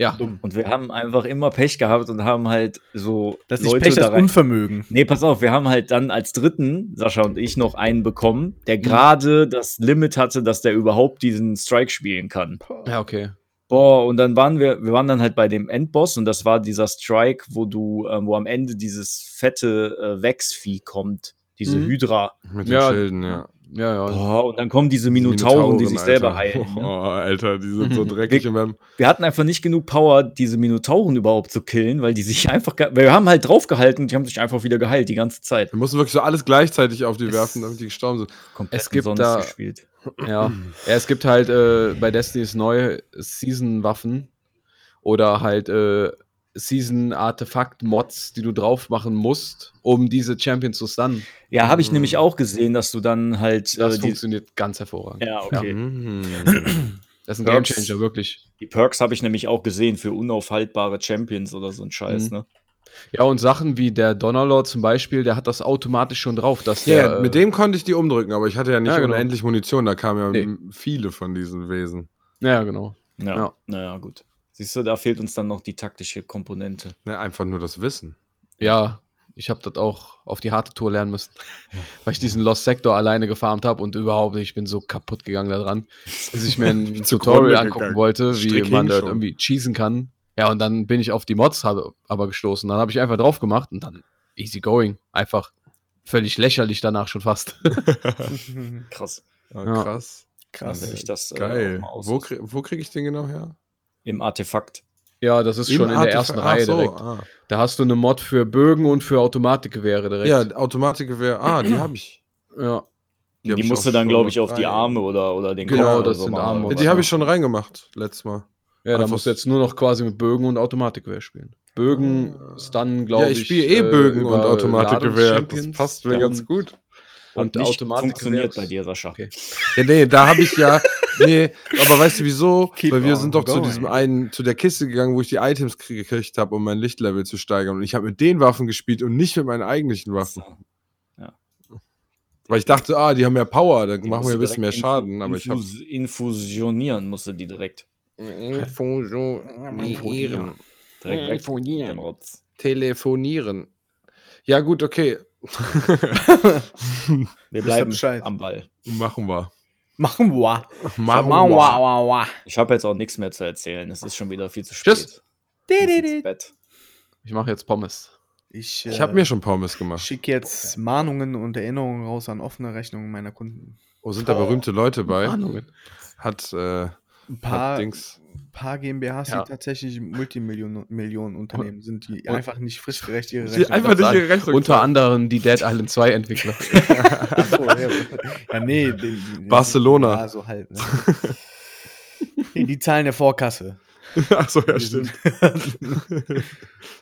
Ja. Und wir haben einfach immer Pech gehabt und haben halt so Das ist nicht Pech, das da rein- Unvermögen. Nee, pass auf, wir haben halt dann als dritten, Sascha und ich, noch einen bekommen, der Mhm. gerade das Limit hatte, dass der überhaupt diesen Strike spielen kann. Ja, okay. Boah, und dann waren wir, wir waren dann halt bei dem Endboss und das war dieser Strike, wo du, ähm, wo am Ende dieses fette äh, Wechsvieh kommt, diese Mhm. Hydra. Mit den Ja. Schilden, ja. Ja, ja. Boah, und dann kommen diese Minotauren, die sich selber Alter. heilen. *laughs* Oh, Ne? Alter, die sind so *laughs* dreckig. wir Wir hatten einfach nicht genug Power, diese Minotauren überhaupt zu killen, weil die sich einfach, wir haben halt draufgehalten und die haben sich einfach wieder geheilt die ganze Zeit. wir mussten wirklich so alles gleichzeitig auf die Es- werfen, damit die gestorben sind. Komplett Es gibt da- gespielt. Ja. ja, es gibt halt äh, bei Destiny's neue Season-Waffen oder halt äh, Season-Artefakt-Mods, die du drauf machen musst, um diese Champions zu stunnen. Ja, habe ich Mhm. nämlich auch gesehen, dass du dann halt Das äh, die, funktioniert ganz hervorragend. ja, okay. Mhm. Das ist ein. Gamechanger, wirklich. Die Perks habe ich nämlich auch gesehen für unaufhaltbare Champions oder so ein Scheiß, Mhm. ne? Ja, und Sachen wie der Donnerlord zum Beispiel, der hat das automatisch schon drauf, dass Ja, der. mit äh, dem konnte ich die umdrücken, aber ich hatte ja nicht Ja, genau. unendlich Munition, da kamen ja Nee. viele von diesen Wesen. Ja, genau. Ja, Ja. naja, gut. Siehst du, da fehlt uns dann noch die taktische Komponente. Ne, einfach nur das Wissen. Ja, ich habe das auch auf die harte Tour lernen müssen, *laughs* weil ich diesen Lost Sector alleine gefarmt habe und überhaupt, ich bin so kaputt gegangen daran, dass ich mir ein *laughs* Tutorial angucken gegangen. wollte, wie Strick man schon. irgendwie cheesen kann. Ja, und dann bin ich auf die Mods habe, aber gestoßen. Dann habe ich einfach drauf gemacht und dann easy going. Einfach völlig lächerlich danach schon fast. *laughs* Krass. Ja. Krass. Will ich das äh, Geil. aus- Wo, krieg, wo kriege ich den genau her? Im Artefakt. ja, das ist Im schon in der ersten Reihe so, direkt. Ah. Da hast du eine Mod für Bögen und für Automatikgewehre direkt. Ja, Automatikgewehr. Ah, die habe ich. ja. Die Die, ich musst du dann, glaube ich, auf die. Arme oder, oder den Genau, Kopf oder das so sind. Arme Ja, die habe ich schon reingemacht, letztes Mal. Ja, da musst du jetzt nur noch quasi mit Bögen und Automatikgewehr spielen. Bögen, Stun, glaube Ja, ich. ich spiele eh äh, Bögen über und Automatikgewehr. Das passt mir Ja, ganz gut. Und, Und nicht Automatikgewehr. funktioniert bei dir, Sascha. Okay. Ja, nee, da habe ich ja. *laughs* Nee, aber weißt du wieso? *laughs* Keep Weil wir sind doch zu going. diesem einen, zu der Kiste gegangen, wo ich die Items krie- gekriegt habe, um mein Lichtlevel zu steigern. Und ich habe mit den Waffen gespielt und nicht mit meinen eigentlichen Waffen. Weil ich dachte, ah, die haben mehr Power, dann Die machen wir ein bisschen mehr Schaden. Aber ich infus- Infusionieren musst du die direkt. Telefonieren. Direkt Rotz. Telefonieren. Ja, gut, okay. *laughs* Wir bleiben am Ball. Machen wir. Machen wir. Machen Machen wir. wir. Ich habe jetzt auch nichts mehr zu erzählen. Es ist schon wieder viel zu spät. Tschüss. Ich Bett. Ich mache jetzt Pommes. Ich, Ich äh, habe mir schon Pommes gemacht. schicke jetzt Mahnungen und Erinnerungen raus an offene Rechnungen meiner Kunden. Oh, sind da berühmte Leute bei? Ahnungen. Hat, äh, Ein paar, Dings. paar GmbHs, Ja. die tatsächlich Multimillionen Millionen Unternehmen sind, die Und- einfach nicht fristgerecht ihre Die Rechnungen einfach nicht ihre Rechnung Unter anderem die Dead Island 2 Entwickler. *laughs* Achso, ja. ja, nee. Die, die, Barcelona. Ja, so halt. Ne? Nee, die zahlen der Vorkasse. Achso, ja, Die stimmt. *laughs*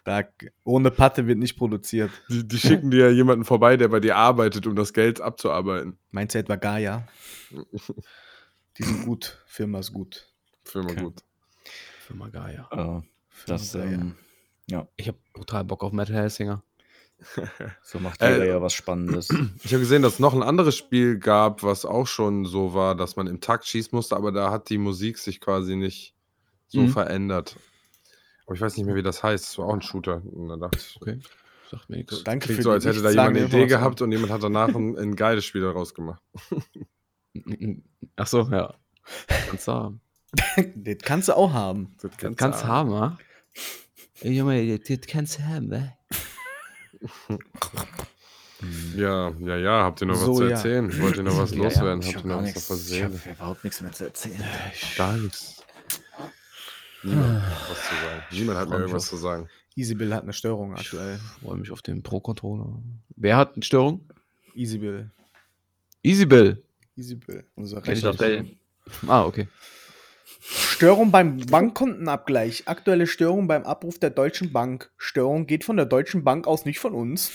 da, ohne Patte wird nicht produziert. Die, die schicken dir jemanden vorbei, der bei dir arbeitet, um das Geld abzuarbeiten. Meinst du etwa Gaia? *laughs* Die sind gut. Firma ist gut. Firma Okay. gut. Firma Gaia. Äh, Firma das, Gaia. ähm, Ich habe brutal Bock auf Metal Hellsinger. so macht Äh, jeder ja was Spannendes. Ich habe gesehen, dass es noch ein anderes Spiel gab, was auch schon so war, dass man im Takt schießen musste, aber da hat die Musik sich quasi nicht so Mhm. verändert. Aber ich weiß nicht mehr, wie das heißt. Es war auch ein Shooter. Und da dachte ich, Okay. Sagt mir nichts. Danke klingt für so, als hätte da jemand eine Idee gehabt und jemand hat danach ein, ein geiles Spiel daraus gemacht. *laughs* Ach so, ja. Kannst du haben. *laughs* Das kannst du auch haben. Das Das kannst du haben, wa? Ey, Junge, das *laughs* kannst du haben, wa? Ja, ja, ja. Habt ihr noch So, was zu ja. erzählen? Wollt ihr noch was Ja, ja, loswerden? ich Habt hab ihr noch was nichts- der Ich habe überhaupt nichts mehr zu erzählen. Gar nichts. Niemand hat was zu sagen. Niemand hat mich irgendwas auf- zu sagen. Easybill hat eine Störung aktuell. Ich freue mich auf den Pro-Controller. Wer hat eine Störung? Easybill. Easybill. Easybill. Unser den. Ah, okay. Störung beim Bankkontenabgleich. Aktuelle Störung beim Abruf der Deutschen Bank. Störung geht von der Deutschen Bank aus, nicht von uns.